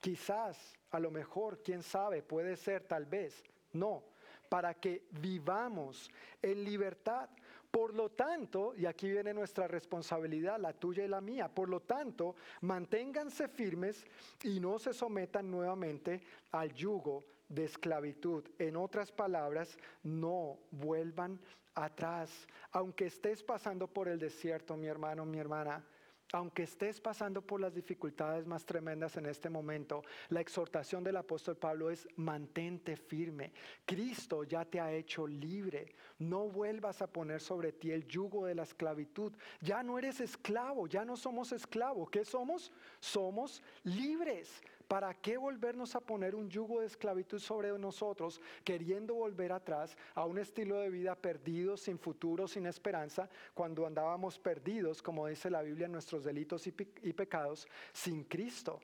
quizás, a lo mejor, quién sabe, puede ser tal vez, no, para que vivamos en libertad. Por lo tanto, y aquí viene nuestra responsabilidad, la tuya y la mía, por lo tanto, manténganse firmes y no se sometan nuevamente al yugo de esclavitud. En otras palabras, no vuelvan atrás. Aunque estés pasando por el desierto, mi hermano, mi hermana, aunque estés pasando por las dificultades más tremendas en este momento, la exhortación del apóstol Pablo es mantente firme. Cristo ya te ha hecho libre. No vuelvas a poner sobre ti el yugo de la esclavitud. Ya no eres esclavo, ya no somos esclavos. ¿Qué somos? Somos libres. ¿Para qué volvernos a poner un yugo de esclavitud sobre nosotros, queriendo volver atrás a un estilo de vida perdido, sin futuro, sin esperanza, cuando andábamos perdidos, como dice la Biblia, en nuestros delitos y, y pecados, sin Cristo?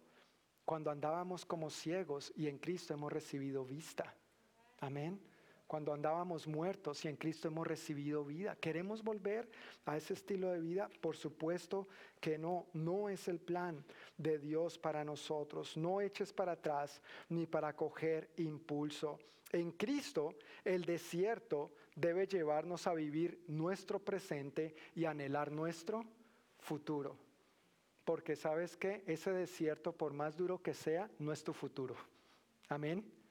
Cuando andábamos como ciegos y en Cristo hemos recibido vista. Amén cuando andábamos muertos y en Cristo hemos recibido vida. ¿Queremos volver a ese estilo de vida? Por supuesto que no, no es el plan de Dios para nosotros. No eches para atrás ni para coger impulso. En Cristo el desierto debe llevarnos a vivir nuestro presente y anhelar nuestro futuro. Porque sabes que ese desierto, por más duro que sea, no es tu futuro. Amén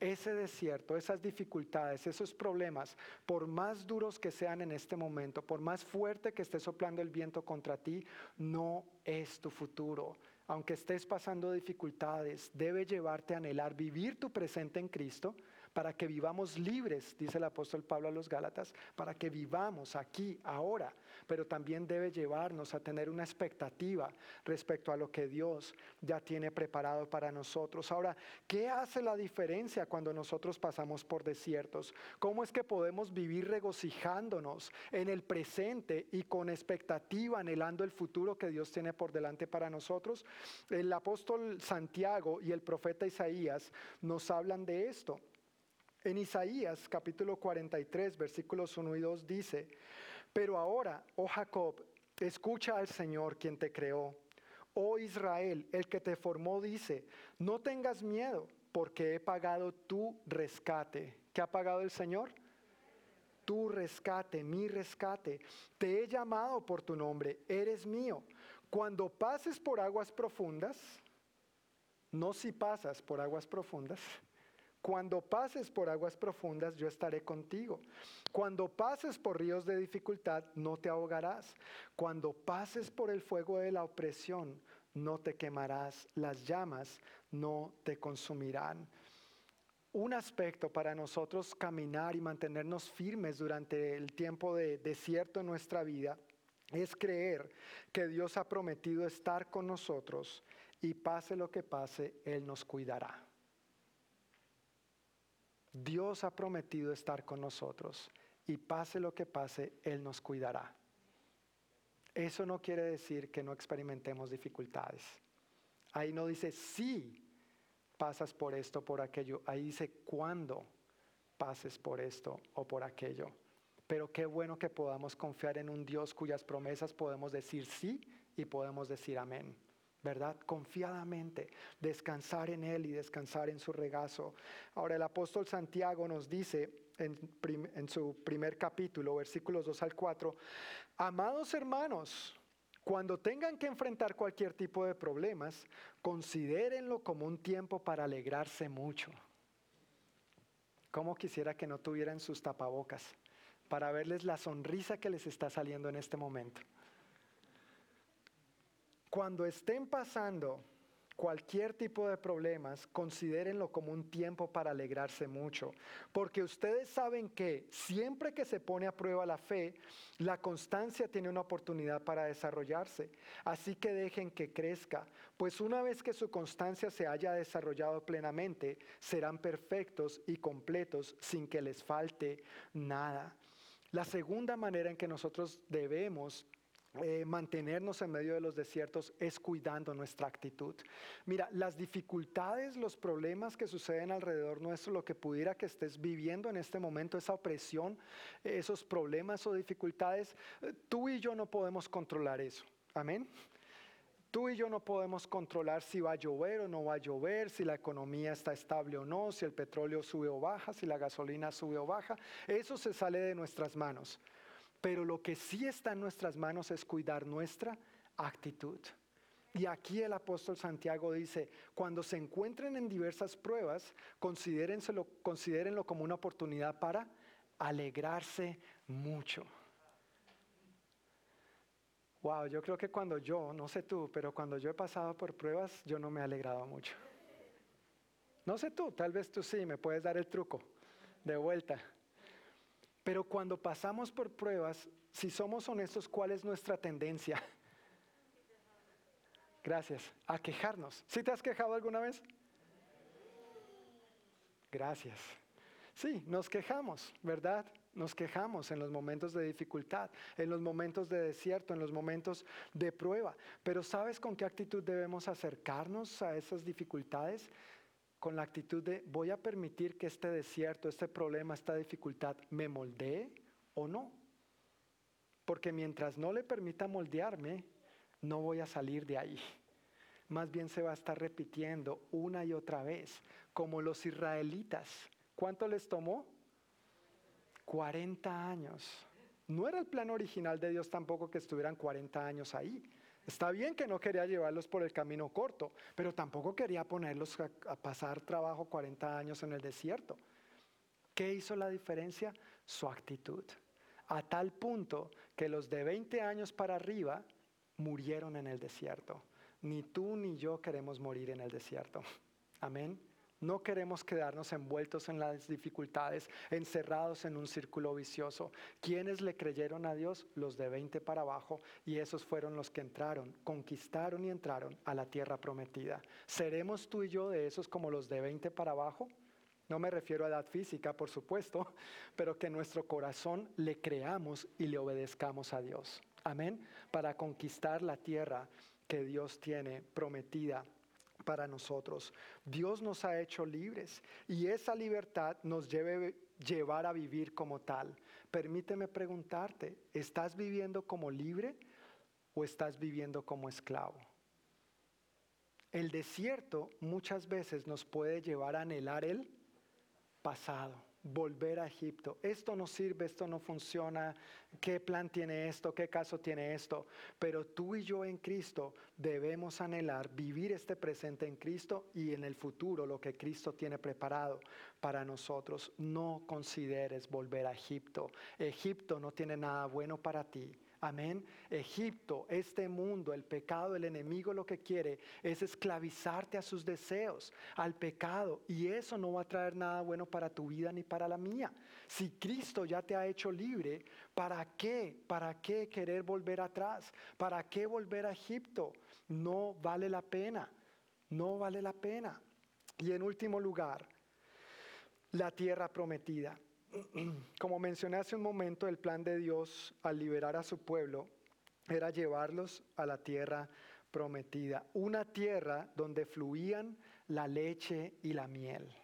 ese desierto, esas dificultades, esos problemas, por más duros que sean en este momento, por más fuerte que esté soplando el viento contra ti, no es tu futuro. Aunque estés pasando dificultades, debe llevarte a anhelar vivir tu presente en Cristo para que vivamos libres, dice el apóstol Pablo a los Gálatas, para que vivamos aquí, ahora, pero también debe llevarnos a tener una expectativa respecto a lo que Dios ya tiene preparado para nosotros. Ahora, ¿qué hace la diferencia cuando nosotros pasamos por desiertos? ¿Cómo es que podemos vivir regocijándonos en el presente y con expectativa, anhelando el futuro que Dios tiene por delante para nosotros? El apóstol Santiago y el profeta Isaías nos hablan de esto. En Isaías capítulo 43 versículos 1 y 2 dice, pero ahora, oh Jacob, escucha al Señor quien te creó. Oh Israel, el que te formó dice, no tengas miedo porque he pagado tu rescate. ¿Qué ha pagado el Señor? Tu rescate, mi rescate. Te he llamado por tu nombre, eres mío. Cuando pases por aguas profundas, no si pasas por aguas profundas, cuando pases por aguas profundas, yo estaré contigo. Cuando pases por ríos de dificultad, no te ahogarás. Cuando pases por el fuego de la opresión, no te quemarás. Las llamas no te consumirán. Un aspecto para nosotros caminar y mantenernos firmes durante el tiempo de desierto en nuestra vida es creer que Dios ha prometido estar con nosotros y pase lo que pase, Él nos cuidará. Dios ha prometido estar con nosotros y pase lo que pase, Él nos cuidará. Eso no quiere decir que no experimentemos dificultades. Ahí no dice si pasas por esto, por aquello. Ahí dice cuándo pases por esto o por aquello. Pero qué bueno que podamos confiar en un Dios cuyas promesas podemos decir sí y podemos decir amén. ¿Verdad? Confiadamente, descansar en Él y descansar en su regazo. Ahora el apóstol Santiago nos dice en, su primer capítulo, versículos 2 al 4, amados hermanos, cuando tengan que enfrentar cualquier tipo de problemas, considérenlo como un tiempo para alegrarse mucho. Como quisiera que no tuvieran sus tapabocas, para verles la sonrisa que les está saliendo en este momento. Cuando estén pasando cualquier tipo de problemas, considérenlo como un tiempo para alegrarse mucho, porque ustedes saben que siempre que se pone a prueba la fe, la constancia tiene una oportunidad para desarrollarse. Así que dejen que crezca, pues una vez que su constancia se haya desarrollado plenamente, serán perfectos y completos sin que les falte nada. La segunda manera en que nosotros debemos eh, mantenernos en medio de los desiertos es cuidando nuestra actitud. Mira, las dificultades, los problemas que suceden alrededor nuestro, lo que pudiera que estés viviendo en este momento, esa opresión, esos problemas o dificultades, eh, tú y yo no podemos controlar eso. Amén. Tú y yo no podemos controlar si va a llover o no va a llover, si la economía está estable o no, si el petróleo sube o baja, si la gasolina sube o baja. Eso se sale de nuestras manos. Pero lo que sí está en nuestras manos es cuidar nuestra actitud. Y aquí el apóstol Santiago dice, cuando se encuentren en diversas pruebas, considérenlo como una oportunidad para alegrarse mucho. Wow, yo creo que cuando yo, no sé tú, pero cuando yo he pasado por pruebas, yo no me he alegrado mucho. No sé tú, tal vez tú sí, me puedes dar el truco de vuelta. Pero cuando pasamos por pruebas, si somos honestos, ¿cuál es nuestra tendencia? Gracias. A quejarnos. ¿Sí te has quejado alguna vez? Gracias. Sí, nos quejamos, ¿verdad? Nos quejamos en los momentos de dificultad, en los momentos de desierto, en los momentos de prueba. Pero ¿sabes con qué actitud debemos acercarnos a esas dificultades? Con la actitud de voy a permitir que este desierto, este problema, esta dificultad me moldee o no. Porque mientras no le permita moldearme, no voy a salir de ahí. Más bien se va a estar repitiendo una y otra vez, como los israelitas. ¿Cuánto les tomó? 40 años. No era el plan original de Dios tampoco que estuvieran 40 años ahí. Está bien que no quería llevarlos por el camino corto, pero tampoco quería ponerlos a, pasar trabajo 40 años en el desierto. ¿Qué hizo la diferencia? Su actitud. A tal punto que los de 20 años para arriba murieron en el desierto. Ni tú ni yo queremos morir en el desierto. Amén. No queremos quedarnos envueltos en las dificultades, encerrados en un círculo vicioso. ¿Quiénes le creyeron a Dios? Los de 20 para abajo y esos fueron los que entraron, conquistaron y entraron a la tierra prometida. ¿Seremos tú y yo de esos como los de 20 para abajo? No me refiero a edad física, por supuesto, pero que nuestro corazón le creamos y le obedezcamos a Dios. Amén. Para conquistar la tierra que Dios tiene prometida para nosotros. Dios nos ha hecho libres y esa libertad nos debe llevar a vivir como tal. Permíteme preguntarte, ¿estás viviendo como libre o estás viviendo como esclavo? El desierto muchas veces nos puede llevar a anhelar el pasado volver a Egipto. Esto no sirve, esto no funciona. ¿Qué plan tiene esto? ¿Qué caso tiene esto? Pero tú y yo en Cristo debemos anhelar vivir este presente en Cristo y en el futuro lo que Cristo tiene preparado para nosotros. No consideres volver a Egipto. Egipto no tiene nada bueno para ti. Amén. Egipto, este mundo, el pecado, el enemigo lo que quiere es esclavizarte a sus deseos, al pecado. Y eso no va a traer nada bueno para tu vida ni para la mía. Si Cristo ya te ha hecho libre, ¿para qué? ¿Para qué querer volver atrás? ¿Para qué volver a Egipto? No vale la pena. No vale la pena. Y en último lugar, la tierra prometida. como mencioné hace un momento, el plan de Dios al liberar a su pueblo era llevarlos a la tierra prometida, una tierra donde fluían la leche y la miel.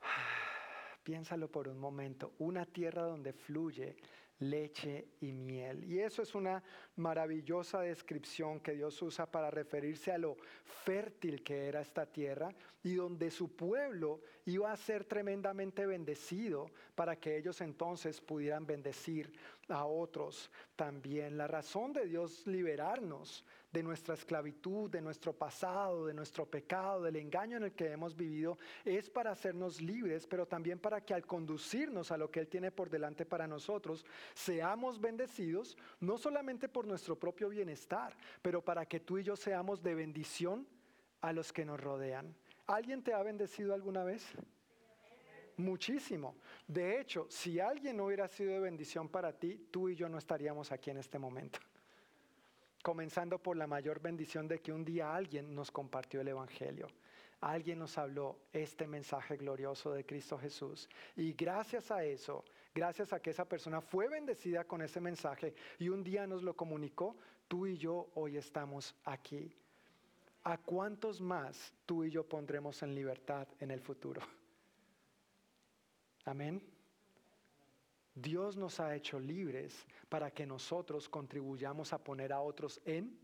Piénsalo por un momento, una tierra donde fluye leche y miel. Y eso es una maravillosa descripción que Dios usa para referirse a lo fértil que era esta tierra y donde su pueblo iba a ser tremendamente bendecido para que ellos entonces pudieran bendecir a otros también. La razón de Dios liberarnos de nuestra esclavitud, de nuestro pasado, de nuestro pecado, del engaño en el que hemos vivido, es para hacernos libres, pero también para que al conducirnos a lo que Él tiene por delante para nosotros, seamos bendecidos, no solamente por nuestro propio bienestar, pero para que tú y yo seamos de bendición a los que nos rodean. ¿Alguien te ha bendecido alguna vez? Muchísimo. De hecho, si alguien no hubiera sido de bendición para ti, tú y yo no estaríamos aquí en este momento. Comenzando por la mayor bendición de que un día alguien nos compartió el Evangelio. Alguien nos habló este mensaje glorioso de Cristo Jesús. Y gracias a eso, gracias a que esa persona fue bendecida con ese mensaje y un día nos lo comunicó, tú y yo hoy estamos aquí. ¿A cuántos más tú y yo pondremos en libertad en el futuro? Amén. Dios nos ha hecho libres para que nosotros contribuyamos a poner a otros en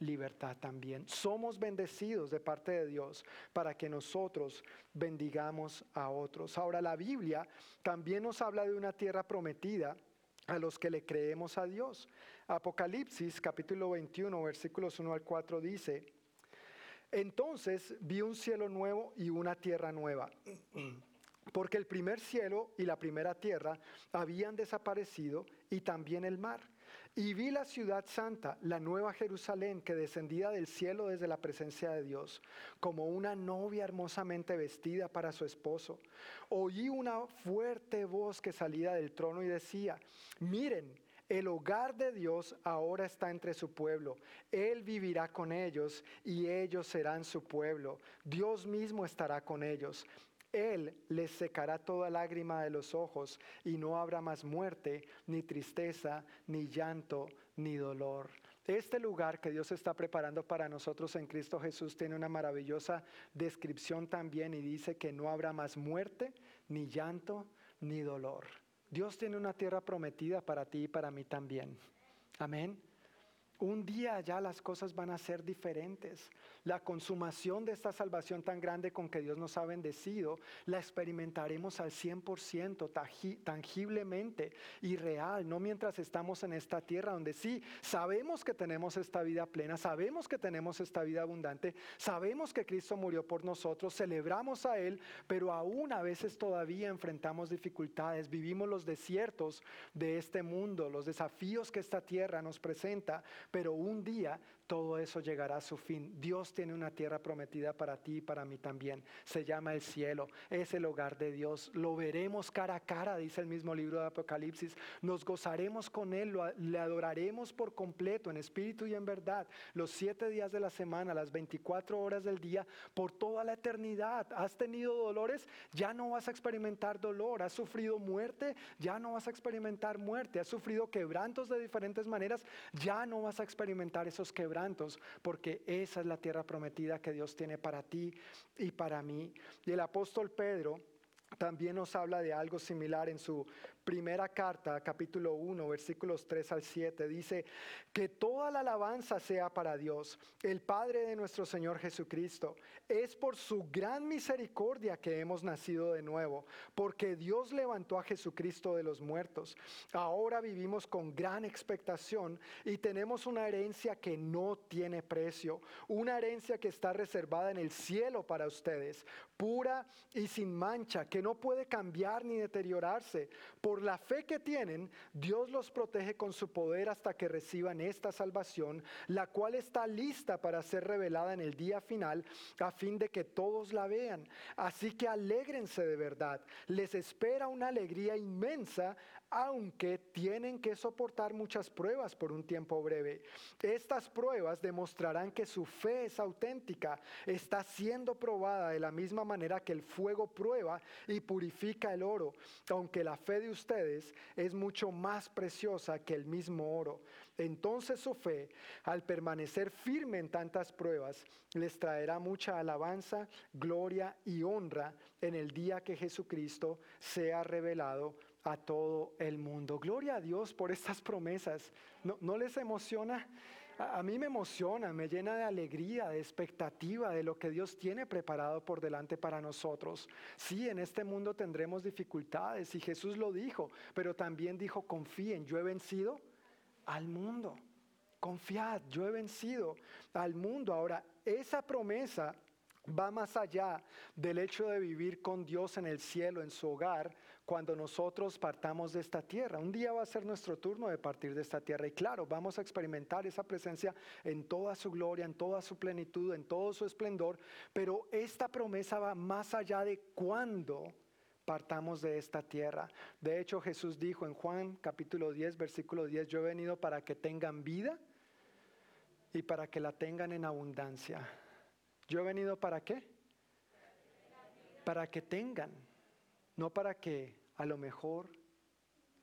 libertad también. Somos bendecidos de parte de Dios para que nosotros bendigamos a otros. Ahora la Biblia también nos habla de una tierra prometida a los que le creemos a Dios. Apocalipsis capítulo 21 versículos 1 al 4 dice, entonces vi un cielo nuevo y una tierra nueva porque el primer cielo y la primera tierra habían desaparecido y también el mar. Y vi la ciudad santa, la nueva Jerusalén, que descendía del cielo desde la presencia de Dios, como una novia hermosamente vestida para su esposo. Oí una fuerte voz que salía del trono y decía, miren, el hogar de Dios ahora está entre su pueblo. Él vivirá con ellos y ellos serán su pueblo. Dios mismo estará con ellos. Él les secará toda lágrima de los ojos y no habrá más muerte, ni tristeza, ni llanto, ni dolor. Este lugar que Dios está preparando para nosotros en Cristo Jesús tiene una maravillosa descripción también y dice que no habrá más muerte, ni llanto, ni dolor. Dios tiene una tierra prometida para ti y para mí también. Amén. Un día ya las cosas van a ser diferentes. La consumación de esta salvación tan grande con que Dios nos ha bendecido, la experimentaremos al 100% tangiblemente y real, no mientras estamos en esta tierra donde sí, sabemos que tenemos esta vida plena, sabemos que tenemos esta vida abundante, sabemos que Cristo murió por nosotros, celebramos a Él, pero aún a veces todavía enfrentamos dificultades, vivimos los desiertos de este mundo, los desafíos que esta tierra nos presenta, pero un día todo eso llegará a su fin. Dios tiene una tierra prometida para ti y para mí también. Se llama el cielo, es el hogar de Dios. Lo veremos cara a cara, dice el mismo libro de Apocalipsis. Nos gozaremos con Él, le adoraremos por completo, en espíritu y en verdad, los siete días de la semana, las 24 horas del día, por toda la eternidad. ¿Has tenido dolores? Ya no vas a experimentar dolor. ¿Has sufrido muerte? Ya no vas a experimentar muerte. ¿Has sufrido quebrantos de diferentes maneras? Ya no vas a experimentar esos quebrantos porque esa es la tierra prometida que Dios tiene para ti y para mí. Y el apóstol Pedro también nos habla de algo similar en su primera carta, capítulo 1, versículos 3 al 7, dice, que toda la alabanza sea para Dios, el Padre de nuestro Señor Jesucristo. Es por su gran misericordia que hemos nacido de nuevo, porque Dios levantó a Jesucristo de los muertos. Ahora vivimos con gran expectación y tenemos una herencia que no tiene precio, una herencia que está reservada en el cielo para ustedes, pura y sin mancha, que no puede cambiar ni deteriorarse. La fe que tienen, Dios los protege con su poder hasta que reciban esta salvación, la cual está lista para ser revelada en el día final, a fin de que todos la vean. Así que alégrense de verdad. Les espera una alegría inmensa aunque tienen que soportar muchas pruebas por un tiempo breve. Estas pruebas demostrarán que su fe es auténtica, está siendo probada de la misma manera que el fuego prueba y purifica el oro, aunque la fe de ustedes es mucho más preciosa que el mismo oro. Entonces su fe, al permanecer firme en tantas pruebas, les traerá mucha alabanza, gloria y honra en el día que Jesucristo sea revelado a todo el mundo. Gloria a Dios por estas promesas. ¿No, les emociona? A, a mí me emociona, me llena de alegría, de expectativa de lo que Dios tiene preparado por delante para nosotros. Sí, en este mundo tendremos dificultades y Jesús lo dijo, pero también dijo, confíen, yo he vencido al mundo. Confiad, yo he vencido al mundo. Ahora, esa promesa va más allá del hecho de vivir con Dios en el cielo, en su hogar, cuando nosotros partamos de esta tierra. Un día va a ser nuestro turno de partir de esta tierra y claro, vamos a experimentar esa presencia en toda su gloria, en toda su plenitud, en todo su esplendor, pero esta promesa va más allá de cuándo partamos de esta tierra. De hecho, Jesús dijo en Juan capítulo 10, versículo 10, yo he venido para que tengan vida y para que la tengan en abundancia. Yo he venido para qué? Para que tengan, no para que a lo mejor,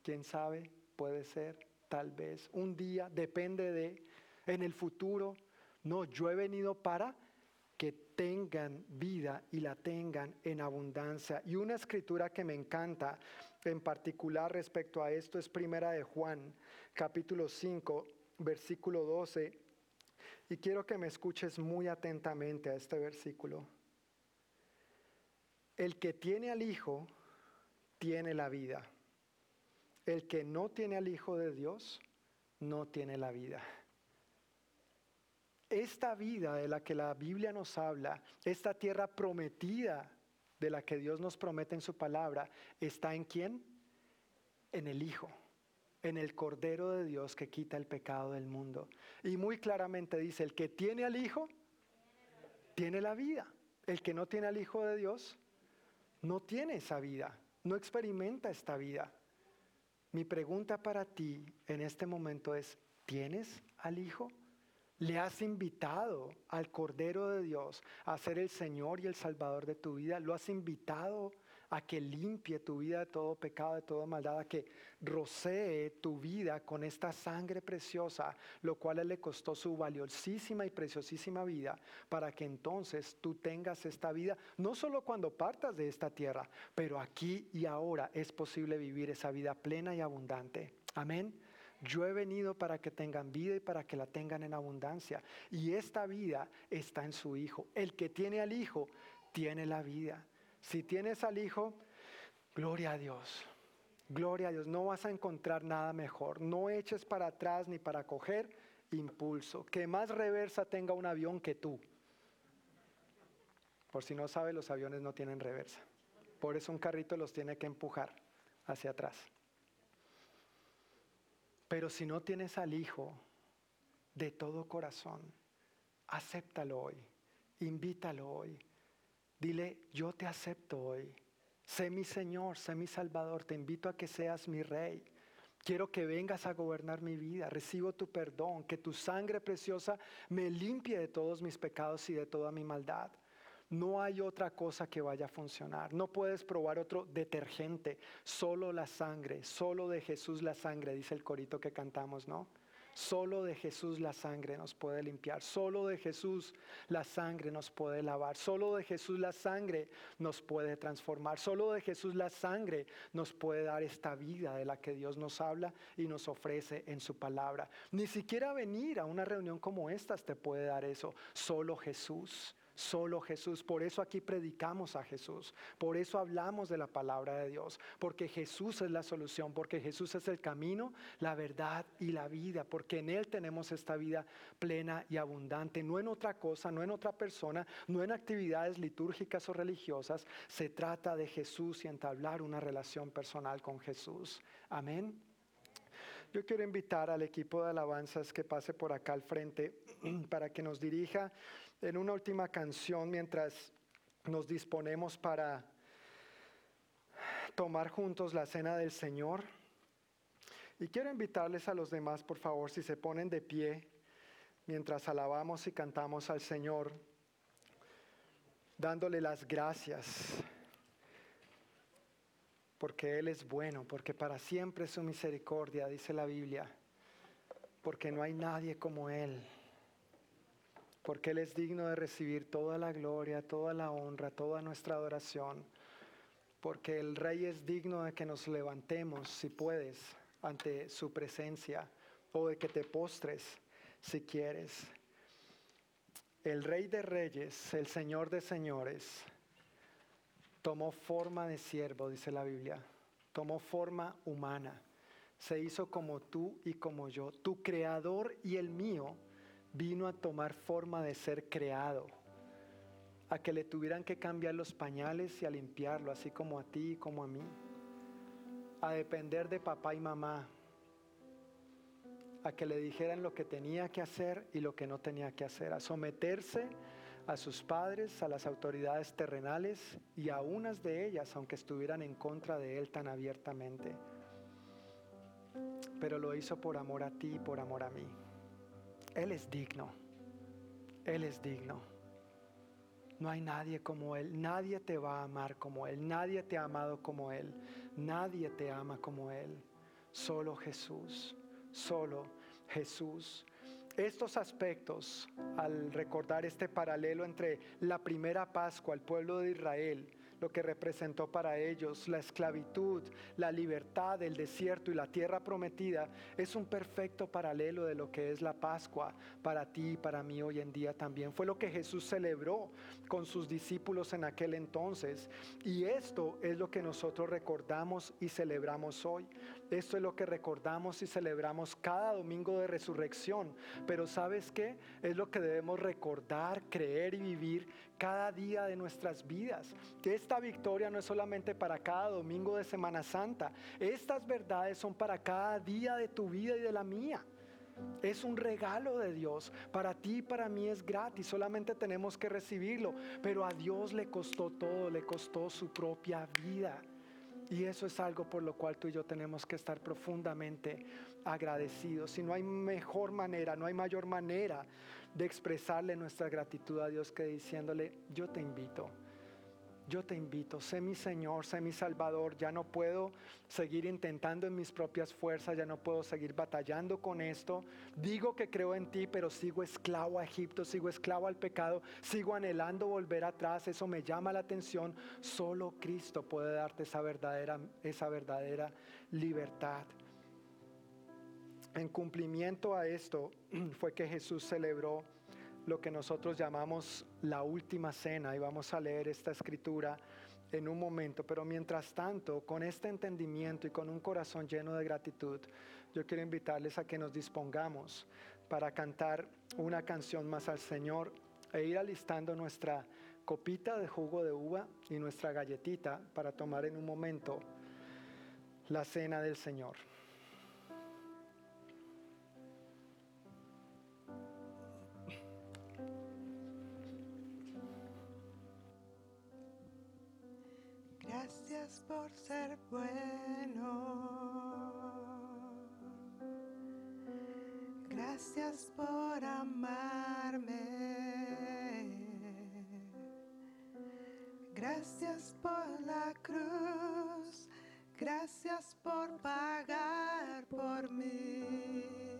quién sabe, puede ser, tal vez, un día, depende de, en el futuro. No, yo he venido para que tengan vida y la tengan en abundancia. Y una escritura que me encanta en particular respecto a esto es primera de Juan, capítulo 5, versículo 12 y quiero que me escuches muy atentamente a este versículo. El que tiene al Hijo, tiene la vida. El que no tiene al Hijo de Dios, no tiene la vida. Esta vida de la que la Biblia nos habla, esta tierra prometida de la que Dios nos promete en su palabra, está en quién? En el Hijo en el Cordero de Dios que quita el pecado del mundo. Y muy claramente dice, el que tiene al Hijo, tiene la vida. El que no tiene al Hijo de Dios, no tiene esa vida, no experimenta esta vida. Mi pregunta para ti en este momento es, ¿tienes al Hijo? ¿Le has invitado al Cordero de Dios a ser el Señor y el Salvador de tu vida? ¿Lo has invitado a que limpie tu vida de todo pecado, de toda maldad, a que rocee tu vida con esta sangre preciosa, lo cual le costó su valiosísima y preciosísima vida, para que entonces tú tengas esta vida, no solo cuando partas de esta tierra, pero aquí y ahora es posible vivir esa vida plena y abundante. Amén. Yo he venido para que tengan vida y para que la tengan en abundancia. Y esta vida está en su Hijo. El que tiene al Hijo tiene la vida. Si tienes al Hijo, gloria a Dios. Gloria a Dios. No vas a encontrar nada mejor. No eches para atrás ni para coger impulso. Que más reversa tenga un avión que tú. Por si no sabe, los aviones no tienen reversa. Por eso un carrito los tiene que empujar hacia atrás. Pero si no tienes al Hijo de todo corazón, acéptalo hoy, invítalo hoy Dile, yo te acepto hoy. Sé mi Señor, sé mi Salvador. Te invito a que seas mi Rey. Quiero que vengas a gobernar mi vida. Recibo tu perdón. Que tu sangre preciosa me limpie de todos mis pecados y de toda mi maldad. No hay otra cosa que vaya a funcionar. No puedes probar otro detergente. Solo la sangre, solo de Jesús la sangre, dice el corito que cantamos, ¿no? Solo de Jesús la sangre nos puede limpiar, solo de Jesús la sangre nos puede lavar, solo de Jesús la sangre nos puede transformar, solo de Jesús la sangre nos puede dar esta vida de la que Dios nos habla y nos ofrece en su palabra. Ni siquiera venir a una reunión como esta te puede dar eso, solo Jesús. Solo Jesús. Por eso aquí predicamos a Jesús. Por eso hablamos de la palabra de Dios. Porque Jesús es la solución. Porque Jesús es el camino, la verdad y la vida. Porque en Él tenemos esta vida plena y abundante. No en otra cosa, no en otra persona, no en actividades litúrgicas o religiosas. Se trata de Jesús y entablar una relación personal con Jesús. Amén. Yo quiero invitar al equipo de alabanzas que pase por acá al frente para que nos dirija en una última canción mientras nos disponemos para tomar juntos la cena del Señor. Y quiero invitarles a los demás, por favor, si se ponen de pie mientras alabamos y cantamos al Señor, dándole las gracias, porque Él es bueno, porque para siempre es su misericordia, dice la Biblia, porque no hay nadie como Él porque Él es digno de recibir toda la gloria, toda la honra, toda nuestra adoración, porque el Rey es digno de que nos levantemos, si puedes, ante su presencia, o de que te postres, si quieres. El rey de reyes, el señor de señores, tomó forma de siervo, dice la Biblia, tomó forma humana, se hizo como tú y como yo. Tu creador y el mío vino a tomar forma de ser creado, a que le tuvieran que cambiar los pañales y a limpiarlo, así como a ti y como a mí, a depender de papá y mamá, a que le dijeran lo que tenía que hacer y lo que no tenía que hacer, a someterse a sus padres, a las autoridades terrenales y a unas de ellas, aunque estuvieran en contra de él tan abiertamente. Pero lo hizo por amor a ti y por amor a mí. Él es digno, Él es digno. No hay nadie como Él, nadie te va a amar como Él, nadie te ha amado como Él, nadie te ama como Él, solo Jesús. Solo Jesús. Estos aspectos, al recordar este paralelo entre la primera Pascua, al pueblo de Israel, lo que representó para ellos la esclavitud, la libertad, el desierto y la tierra prometida, es un perfecto paralelo de lo que es la Pascua para ti y para mí hoy en día también. Fue lo que Jesús celebró con sus discípulos en aquel entonces. Y esto es lo que nosotros recordamos y celebramos hoy. Esto es lo que recordamos y celebramos cada domingo de resurrección. Pero ¿sabes qué? Es lo que debemos recordar, creer y vivir cada día de nuestras vidas. Que esta victoria no es solamente para cada domingo de Semana Santa. Estas verdades son para cada día de tu vida y de la mía. Es un regalo de Dios. Para ti y para mí es gratis. Solamente tenemos que recibirlo. Pero a Dios le costó todo. Le costó su propia vida. Y eso es algo por lo cual tú y yo tenemos que estar profundamente agradecidos. Si no hay mejor manera, no hay mayor manera de expresarle nuestra gratitud a Dios que diciéndole, yo te invito. Yo te invito, sé mi Señor, sé mi Salvador, ya no puedo seguir intentando en mis propias fuerzas, ya no puedo seguir batallando con esto. Digo que creo en ti, pero sigo esclavo a Egipto, sigo esclavo al pecado, sigo anhelando volver atrás, eso me llama la atención. Solo Cristo puede darte esa verdadera, esa verdadera libertad. En cumplimiento a esto fue que Jesús celebró lo que nosotros llamamos la última cena y vamos a leer esta escritura en un momento, pero mientras tanto, con este entendimiento y con un corazón lleno de gratitud, yo quiero invitarles a que nos dispongamos para cantar una canción más al Señor e ir alistando nuestra copita de jugo de uva y nuestra galletita para tomar en un momento la cena del Señor. Gracias por ser bueno. Gracias por amarme. Gracias por la cruz. Gracias por pagar por mí.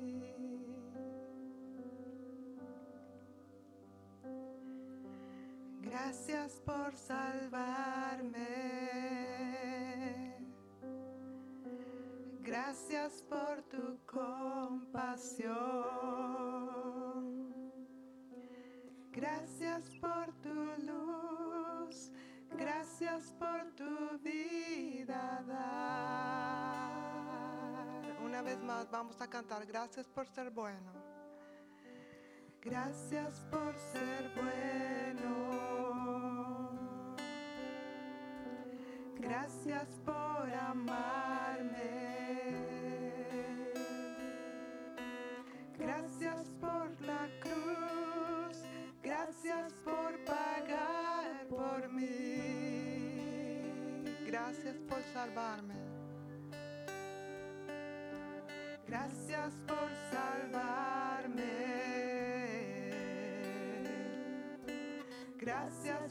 Gracias por salvarme. Gracias por tu compasión. Gracias por tu luz. Gracias por tu vida dar. Una vez más vamos a cantar. Gracias por ser bueno. Gracias por ser bueno. Gracias por amarme. Gracias por la cruz, gracias por pagar por mí, gracias por salvarme. Gracias por salvarme. Gracias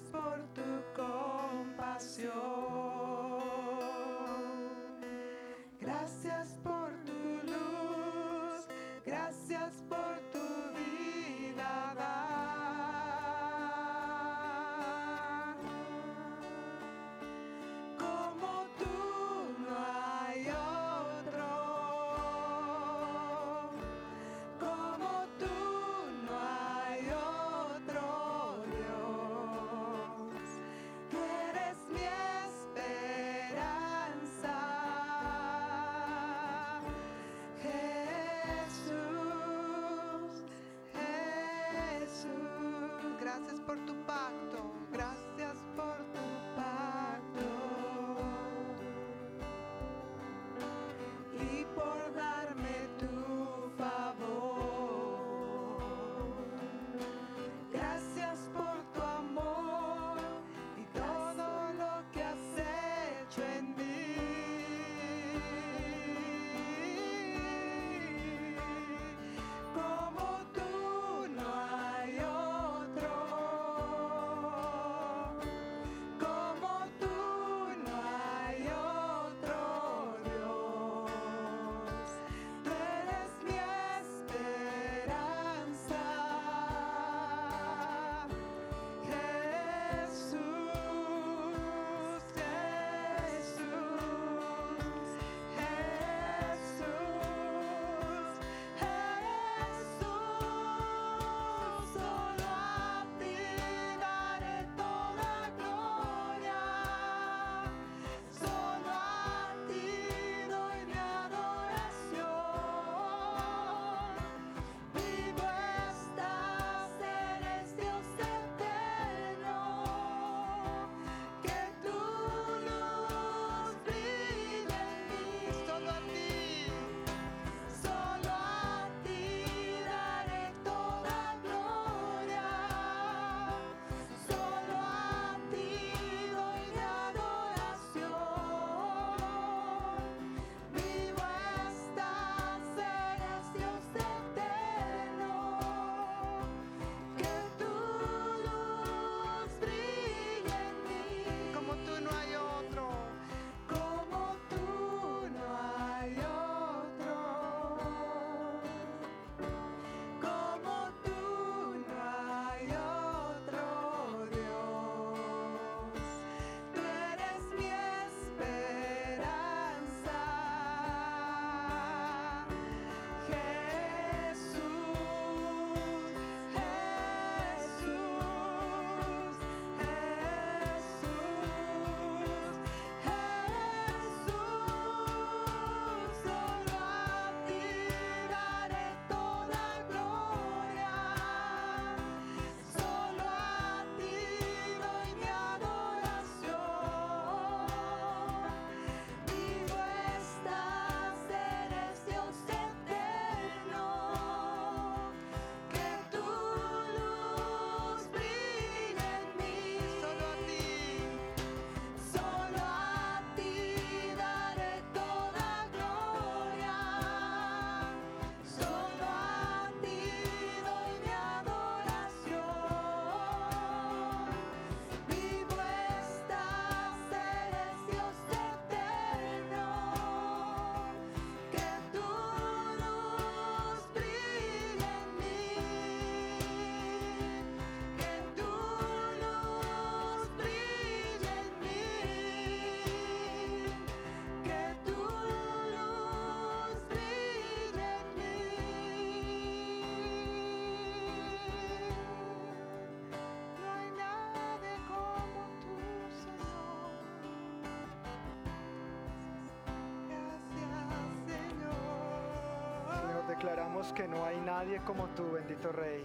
Sabemos que no hay nadie como tú, bendito Rey.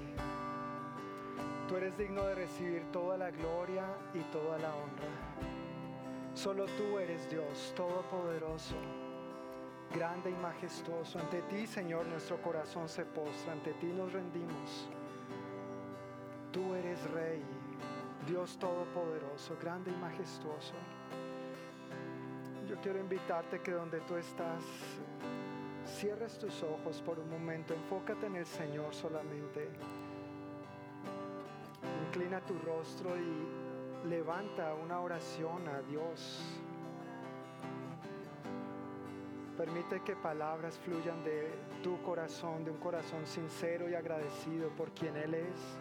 Tú eres digno de recibir toda la gloria y toda la honra. Solo tú eres Dios Todopoderoso, grande y majestuoso. Ante ti, Señor, nuestro corazón se postra, ante ti nos rendimos. Tú eres Rey, Dios Todopoderoso, grande y majestuoso. Yo quiero invitarte que donde tú estás, cierres tus ojos por un momento, enfócate en el Señor solamente. Inclina tu rostro y levanta una oración a Dios. Permite que palabras fluyan de tu corazón, de un corazón sincero y agradecido por quien Él es,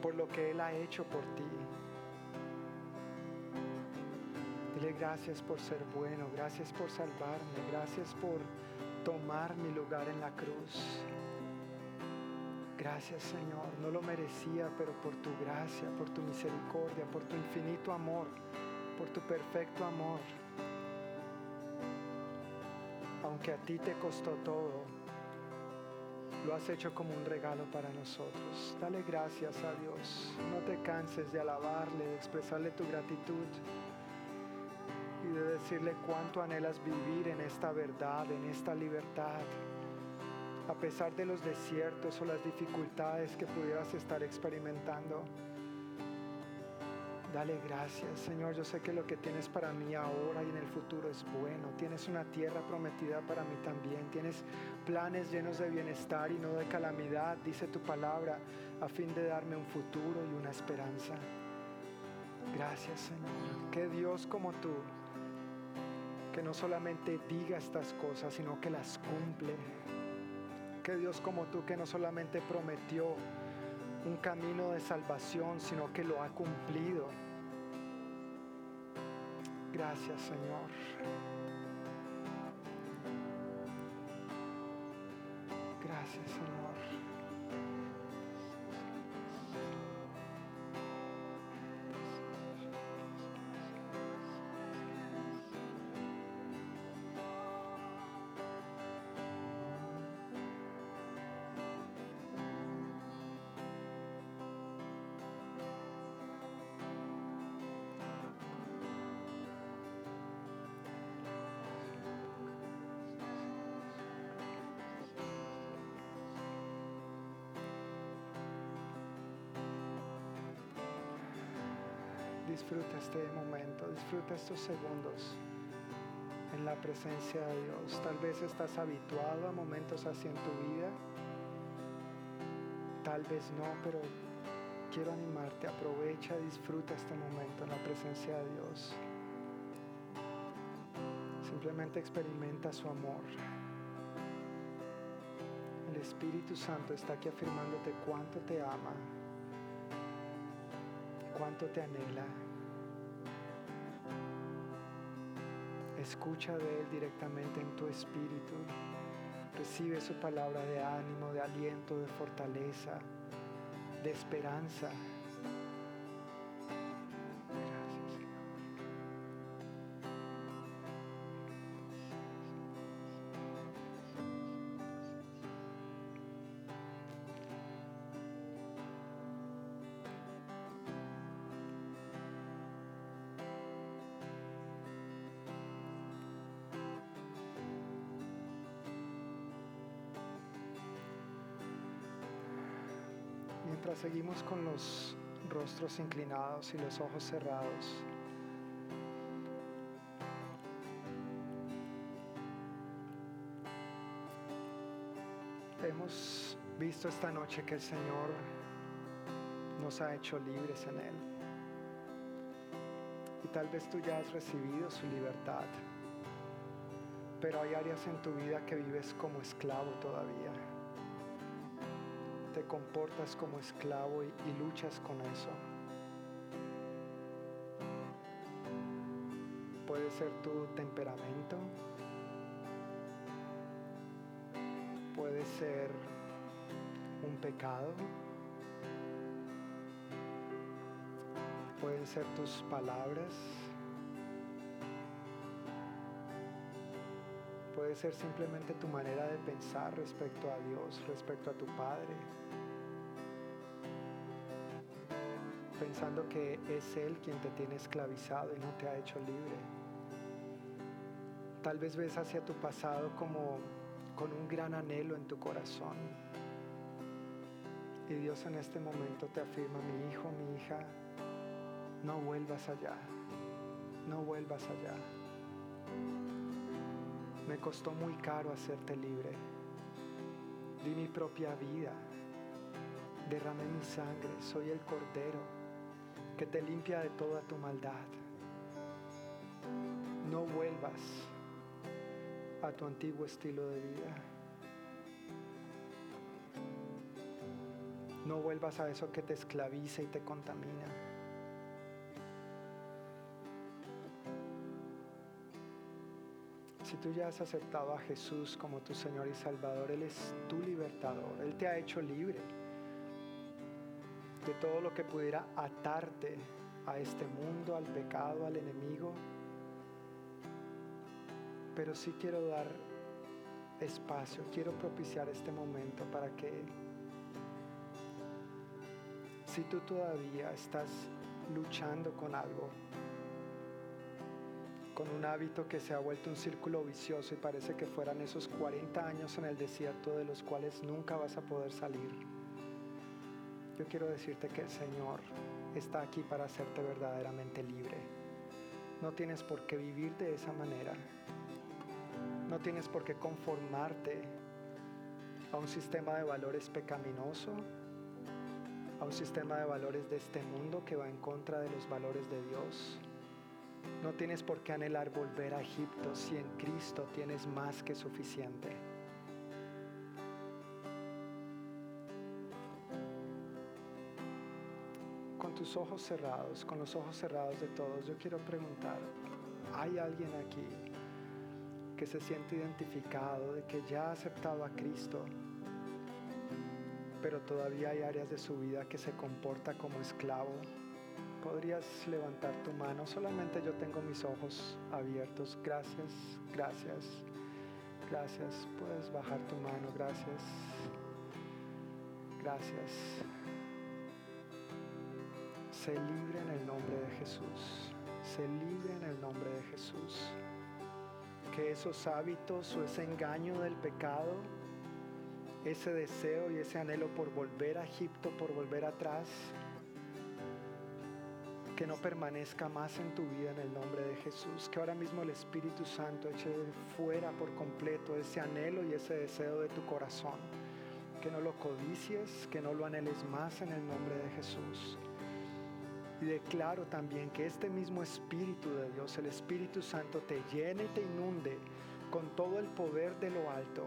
por lo que Él ha hecho por ti. Dile gracias por ser bueno, gracias por salvarme, gracias por tomar mi lugar en la cruz. Gracias Señor, no lo merecía, pero por tu gracia, por tu misericordia, por tu infinito amor, por tu perfecto amor. Aunque a ti te costó todo, lo has hecho como un regalo para nosotros. Dale gracias a Dios. No te canses de alabarle, de expresarle tu gratitud decirle cuánto anhelas vivir en esta verdad, en esta libertad a pesar de los desiertos o las dificultades que pudieras estar experimentando. Dale gracias, Señor. Yo sé que lo que tienes para mí ahora y en el futuro es bueno. Tienes una tierra prometida para mí también. Tienes planes llenos de bienestar y no de calamidad, dice tu palabra, a fin de darme un futuro y una esperanza. Gracias, Señor. Que Dios como tú, que no solamente diga estas cosas, sino que las cumple que Dios como tú que no solamente prometió un camino de salvación, sino que lo ha cumplido. Gracias Señor. Gracias Señor. Disfruta este momento, disfruta estos segundos en la presencia de Dios. Tal vez estás habituado a momentos así en tu vida, tal vez no, pero quiero animarte, aprovecha, disfruta este momento en la presencia de Dios. Simplemente experimenta su amor. El Espíritu Santo está aquí afirmándote cuánto te ama cuánto te anhela. Escucha de Él directamente en tu espíritu. Recibe su palabra de ánimo, de aliento, de fortaleza, de esperanza. Seguimos con los rostros inclinados y los ojos cerrados. Hemos visto esta noche que el Señor nos ha hecho libres en Él. Y tal vez tú ya has recibido su libertad, pero hay áreas en tu vida que vives como esclavo todavía te comportas como esclavo y, luchas con eso. Puede ser tu temperamento, puede ser un pecado, pueden ser tus palabras, puede ser simplemente tu manera de pensar respecto a Dios, respecto a tu Padre. Pensando que es Él quien te tiene esclavizado y no te ha hecho libre. Tal vez ves hacia tu pasado como con un gran anhelo en tu corazón. Y Dios en este momento te afirma, mi hijo, mi hija, no vuelvas allá, no vuelvas allá. Me costó muy caro hacerte libre. Di mi propia vida, derramé mi sangre, soy el Cordero que te limpia de toda tu maldad. No vuelvas a tu antiguo estilo de vida. No vuelvas a eso que te esclaviza y te contamina. Si tú ya has aceptado a Jesús como tu Señor y Salvador, Él es tu libertador. Él te ha hecho libre de todo lo que pudiera atarte a este mundo, al pecado, al enemigo. Pero sí quiero dar espacio, quiero propiciar este momento para que si tú todavía estás luchando con algo, con un hábito que se ha vuelto un círculo vicioso y parece que fueran esos 40 años en el desierto de los cuales nunca vas a poder salir, yo quiero decirte que el Señor está aquí para hacerte verdaderamente libre. No tienes por qué vivir de esa manera. No tienes por qué conformarte a un sistema de valores pecaminoso, a un sistema de valores de este mundo que va en contra de los valores de Dios. No tienes por qué anhelar volver a Egipto si en Cristo tienes más que suficiente. Tus ojos cerrados, con los ojos cerrados de todos, yo quiero preguntar, ¿hay alguien aquí que se siente identificado, de que ya ha aceptado a Cristo, pero todavía hay áreas de su vida que se comporta como esclavo, podrías levantar tu mano. Solamente yo tengo mis ojos abiertos. Gracias, gracias, gracias. Puedes bajar tu mano. Gracias, gracias. Se libre en el nombre de Jesús. Se libre en el nombre de Jesús que esos hábitos o ese engaño del pecado, ese deseo y ese anhelo por volver a Egipto, por volver atrás, que no permanezca más en tu vida en el nombre de Jesús. Que ahora mismo el Espíritu Santo eche fuera por completo ese anhelo y ese deseo de tu corazón. Que no lo codicies, que no lo anheles más en el nombre de Jesús. Y declaro también que este mismo Espíritu de Dios, el Espíritu Santo, te llene y te inunde con todo el poder de lo alto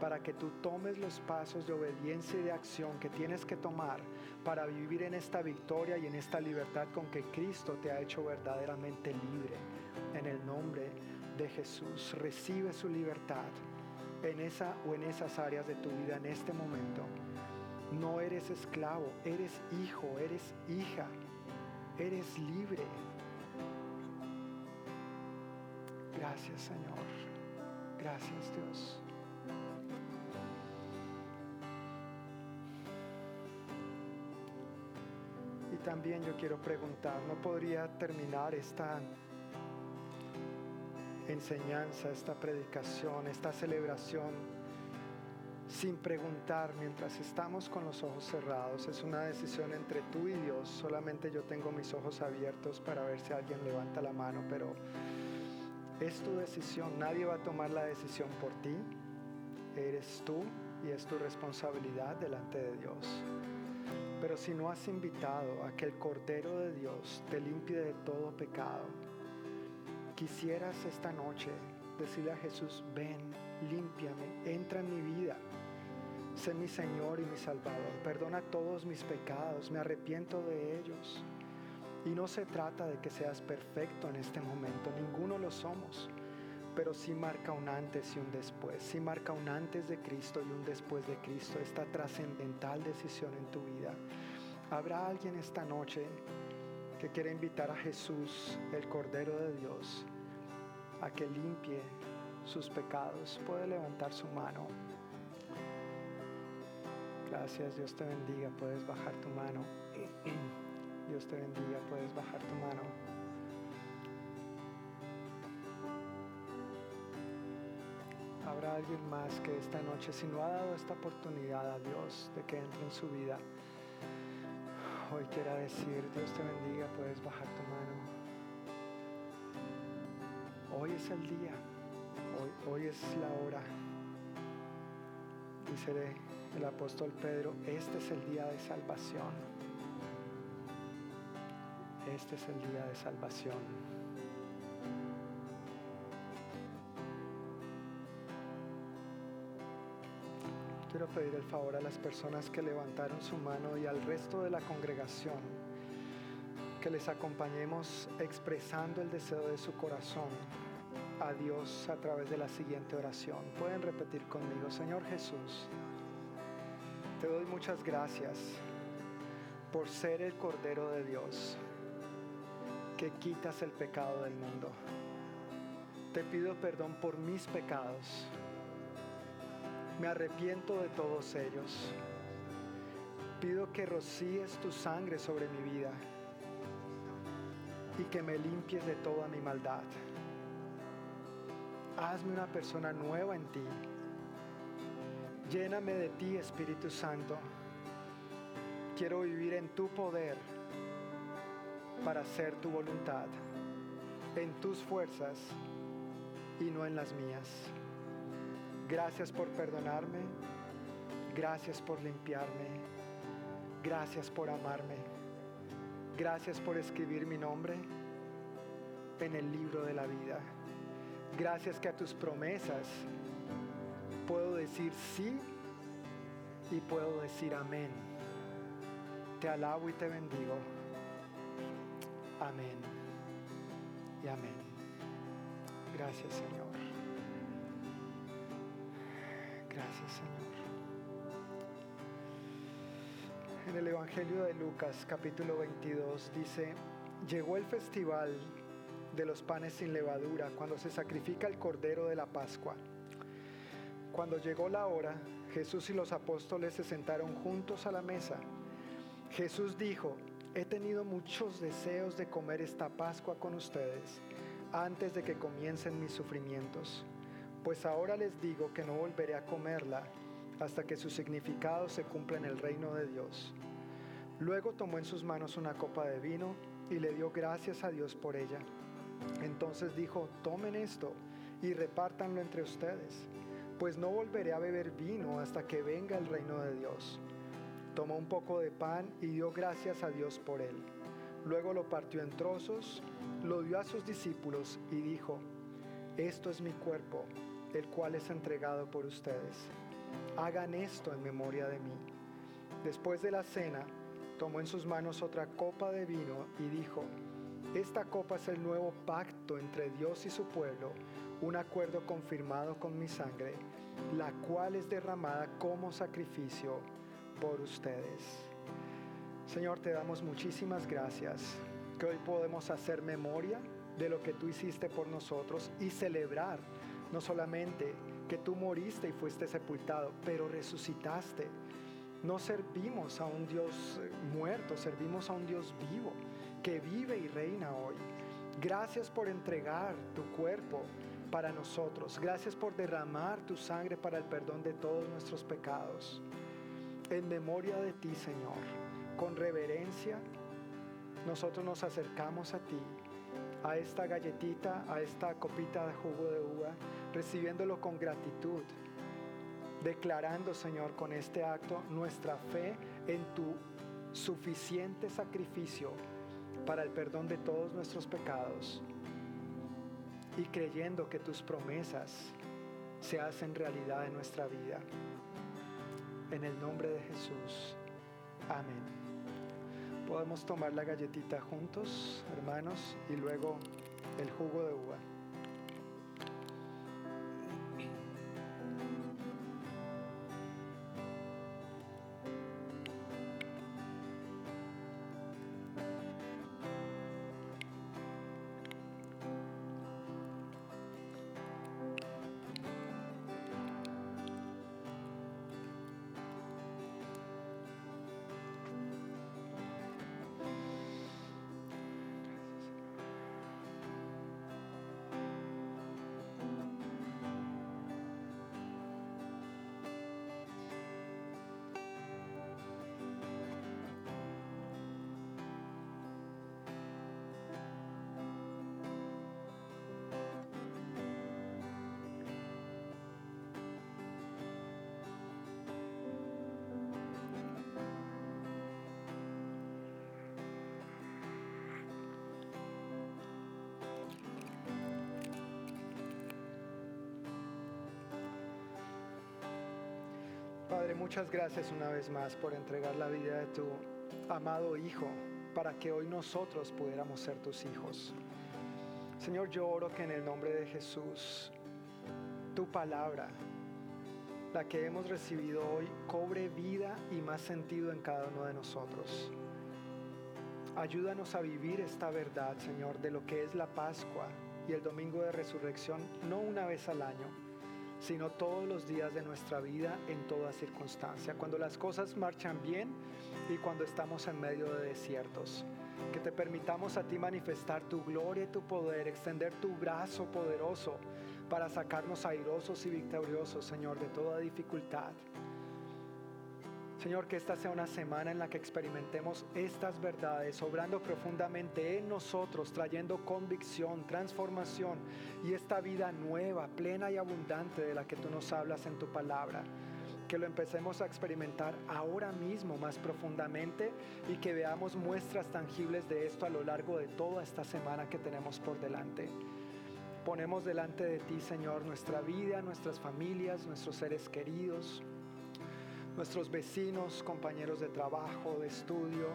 para que tú tomes los pasos de obediencia y de acción que tienes que tomar para vivir en esta victoria y en esta libertad con que Cristo te ha hecho verdaderamente libre. En el nombre de Jesús, recibe su libertad en esa o en esas áreas de tu vida en este momento. No eres esclavo, eres hijo, eres hija eres libre. Gracias Señor. Gracias Dios. Y también yo quiero preguntar, ¿no podría terminar esta enseñanza, esta predicación, esta celebración? Sin preguntar mientras estamos con los ojos cerrados. Es una decisión entre tú y Dios. Solamente yo tengo mis ojos abiertos para ver si alguien levanta la mano, pero es tu decisión. Nadie va a tomar la decisión por ti. Eres tú y es tu responsabilidad delante de Dios. Pero si no has invitado a que el Cordero de Dios te limpie de todo pecado, quisieras esta noche decirle a Jesús, ven, límpiame, entra en mi vida sé mi Señor y mi Salvador. Perdona todos mis pecados, me arrepiento de ellos. Y no se trata de que seas perfecto en este momento, ninguno lo somos, pero sí marca un antes y un después, sí marca un antes de Cristo y un después de Cristo, esta trascendental decisión en tu vida. ¿Habrá alguien esta noche que quiera invitar a Jesús, el Cordero de Dios, a que limpie sus pecados, puede levantar su mano. Gracias, Dios te bendiga, puedes bajar tu mano. Dios te bendiga, puedes bajar tu mano. Habrá alguien más que esta noche, si no ha dado esta oportunidad a Dios de que entre en su vida, hoy quiera decir, Dios te bendiga, puedes bajar tu mano. Hoy es el día, hoy, hoy es la hora. Dice el apóstol Pedro, este es el día de salvación. Este es el día de salvación. quiero pedir el favor a las personas que levantaron su mano y al resto de la congregación que les acompañemos expresando el deseo de su corazón a Dios a través de la siguiente oración. Pueden repetir conmigo, Señor Jesús, te doy muchas gracias por ser el Cordero de Dios que quitas el pecado del mundo. Te pido perdón por mis pecados me arrepiento de todos ellos. Pido que rocíes tu sangre sobre mi vida y que me limpies de toda mi maldad. Hazme una persona nueva en ti. Lléname de ti, Espíritu Santo. Quiero vivir en tu poder para hacer tu voluntad, en tus fuerzas y no en las mías. Gracias por perdonarme. Gracias por limpiarme. Gracias por amarme. Gracias por escribir mi nombre en el libro de la vida. Gracias que a tus promesas puedo decir sí y puedo decir amén. Te alabo y te bendigo. Amén y amén. Gracias Señor. Gracias, Señor. En el Evangelio de Lucas capítulo 22 dice, llegó el festival de los panes sin levadura, cuando se sacrifica el cordero de la Pascua. Cuando llegó la hora, Jesús y los apóstoles se sentaron juntos a la mesa. Jesús dijo, he tenido muchos deseos de comer esta Pascua con ustedes antes de que comiencen mis sufrimientos pues ahora les digo que no volveré a comerla hasta que su significado se cumpla en el reino de Dios. Luego tomó en sus manos una copa de vino y le dio gracias a Dios por ella. Entonces dijo, tomen esto y repártanlo entre ustedes, pues no volveré a beber vino hasta que venga el reino de Dios. Tomó un poco de pan y dio gracias a Dios por él. Luego lo partió en trozos, lo dio a sus discípulos y dijo, esto es mi cuerpo el cual es entregado por ustedes. Hagan esto en memoria de mí. Después de la cena, tomó en sus manos otra copa de vino y dijo, esta copa es el nuevo pacto entre Dios y su pueblo, un acuerdo confirmado con mi sangre, la cual es derramada como sacrificio por ustedes. Señor, te damos muchísimas gracias que hoy podemos hacer memoria de lo que tú hiciste por nosotros y celebrar no solamente que tú moriste y fuiste sepultado, pero resucitaste. No servimos a un Dios eh, muerto, servimos a un Dios vivo, que vive y reina hoy. Gracias por entregar tu cuerpo para nosotros. Gracias por derramar tu sangre para el perdón de todos nuestros pecados. En memoria de ti, Señor, con reverencia, nosotros nos acercamos a ti, a esta galletita, a esta copita de jugo de uva recibiéndolo con gratitud, declarando, Señor, con este acto nuestra fe en tu suficiente sacrificio para el perdón de todos nuestros pecados y creyendo que tus promesas se hacen realidad en nuestra vida. En el nombre de Jesús. Amén. Podemos tomar la galletita juntos, hermanos, y luego el jugo de uva. Padre, muchas gracias una vez más por entregar la vida de tu amado Hijo para que hoy nosotros pudiéramos ser tus hijos. Señor, yo oro que en el nombre de Jesús, tu palabra, la que hemos recibido hoy, cobre vida y más sentido en cada uno de nosotros. Ayúdanos a vivir esta verdad, Señor, de lo que es la Pascua y el Domingo de Resurrección, no una vez al año, sino todos los días de nuestra vida en toda circunstancia, cuando las cosas marchan bien y cuando estamos en medio de desiertos. Que te permitamos a ti manifestar tu gloria y tu poder, extender tu brazo poderoso para sacarnos airosos y victoriosos, Señor, de toda dificultad. Señor, que esta sea una semana en la que experimentemos estas verdades, obrando profundamente en nosotros, trayendo convicción, transformación y esta vida nueva, plena y abundante de la que tú nos hablas en tu palabra. Que lo empecemos a experimentar ahora mismo más profundamente y que veamos muestras tangibles de esto a lo largo de toda esta semana que tenemos por delante. Ponemos delante de ti, Señor, nuestra vida, nuestras familias, nuestros seres queridos nuestros vecinos, compañeros de trabajo, de estudio.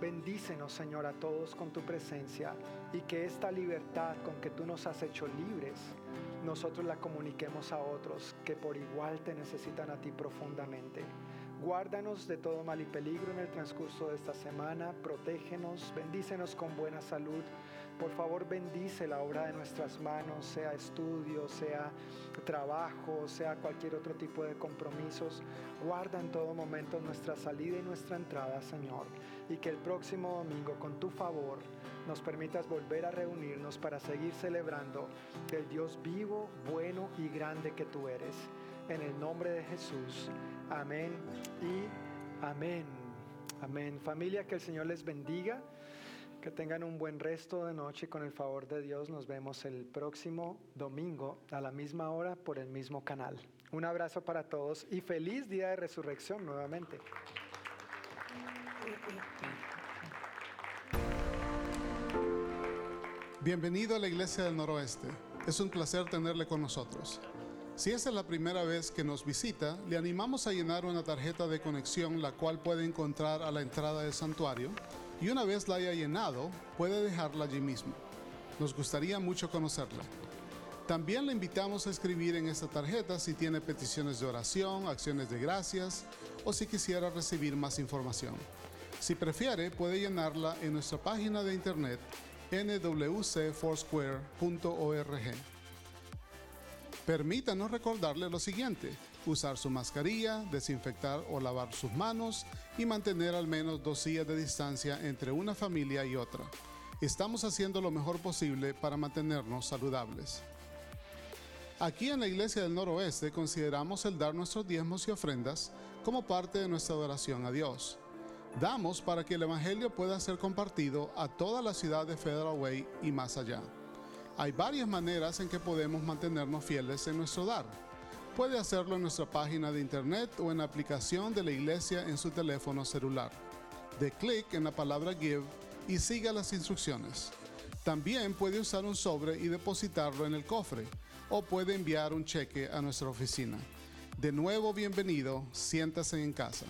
Bendícenos, Señor, a todos con tu presencia y que esta libertad con que tú nos has hecho libres, nosotros la comuniquemos a otros que por igual te necesitan a ti profundamente. Guárdanos de todo mal y peligro en el transcurso de esta semana, protégenos, bendícenos con buena salud por favor, bendice la obra de nuestras manos, sea estudio, sea trabajo, sea cualquier otro tipo de compromisos. Guarda en todo momento nuestra salida y nuestra entrada, Señor. Y que el próximo domingo, con tu favor, nos permitas volver a reunirnos para seguir celebrando el Dios vivo, bueno y grande que tú eres. En el nombre de Jesús. Amén y amén. Amén. Familia, que el Señor les bendiga. Que tengan un buen resto de noche con el favor de Dios. Nos vemos el próximo domingo a la misma hora por el mismo canal. Un abrazo para todos y feliz día de resurrección nuevamente. Bienvenido a la Iglesia del Noroeste. Es un placer tenerle con nosotros. Si esta es la primera vez que nos visita, le animamos a llenar una tarjeta de conexión la cual puede encontrar a la entrada del santuario y una vez la haya llenado, puede dejarla allí mismo. Nos gustaría mucho conocerla. También le invitamos a escribir en esta tarjeta si tiene peticiones de oración, acciones de gracias o si quisiera recibir más información. Si prefiere, puede llenarla en nuestra página de internet nwcfoursquare.org. Permítanos recordarle lo siguiente usar su mascarilla, desinfectar o lavar sus manos y mantener al menos dos sillas de distancia entre una familia y otra. Estamos haciendo lo mejor posible para mantenernos saludables. Aquí en la Iglesia del Noroeste consideramos el dar nuestros diezmos y ofrendas como parte de nuestra adoración a Dios. Damos para que el Evangelio pueda ser compartido a toda la ciudad de Federal Way y más allá. Hay varias maneras en que podemos mantenernos fieles en nuestro dar puede hacerlo en nuestra página de internet o en la aplicación de la iglesia en su teléfono celular. De clic en la palabra Give y siga las instrucciones. También puede usar un sobre y depositarlo en el cofre o puede enviar un cheque a nuestra oficina. De nuevo, bienvenido, siéntase en casa.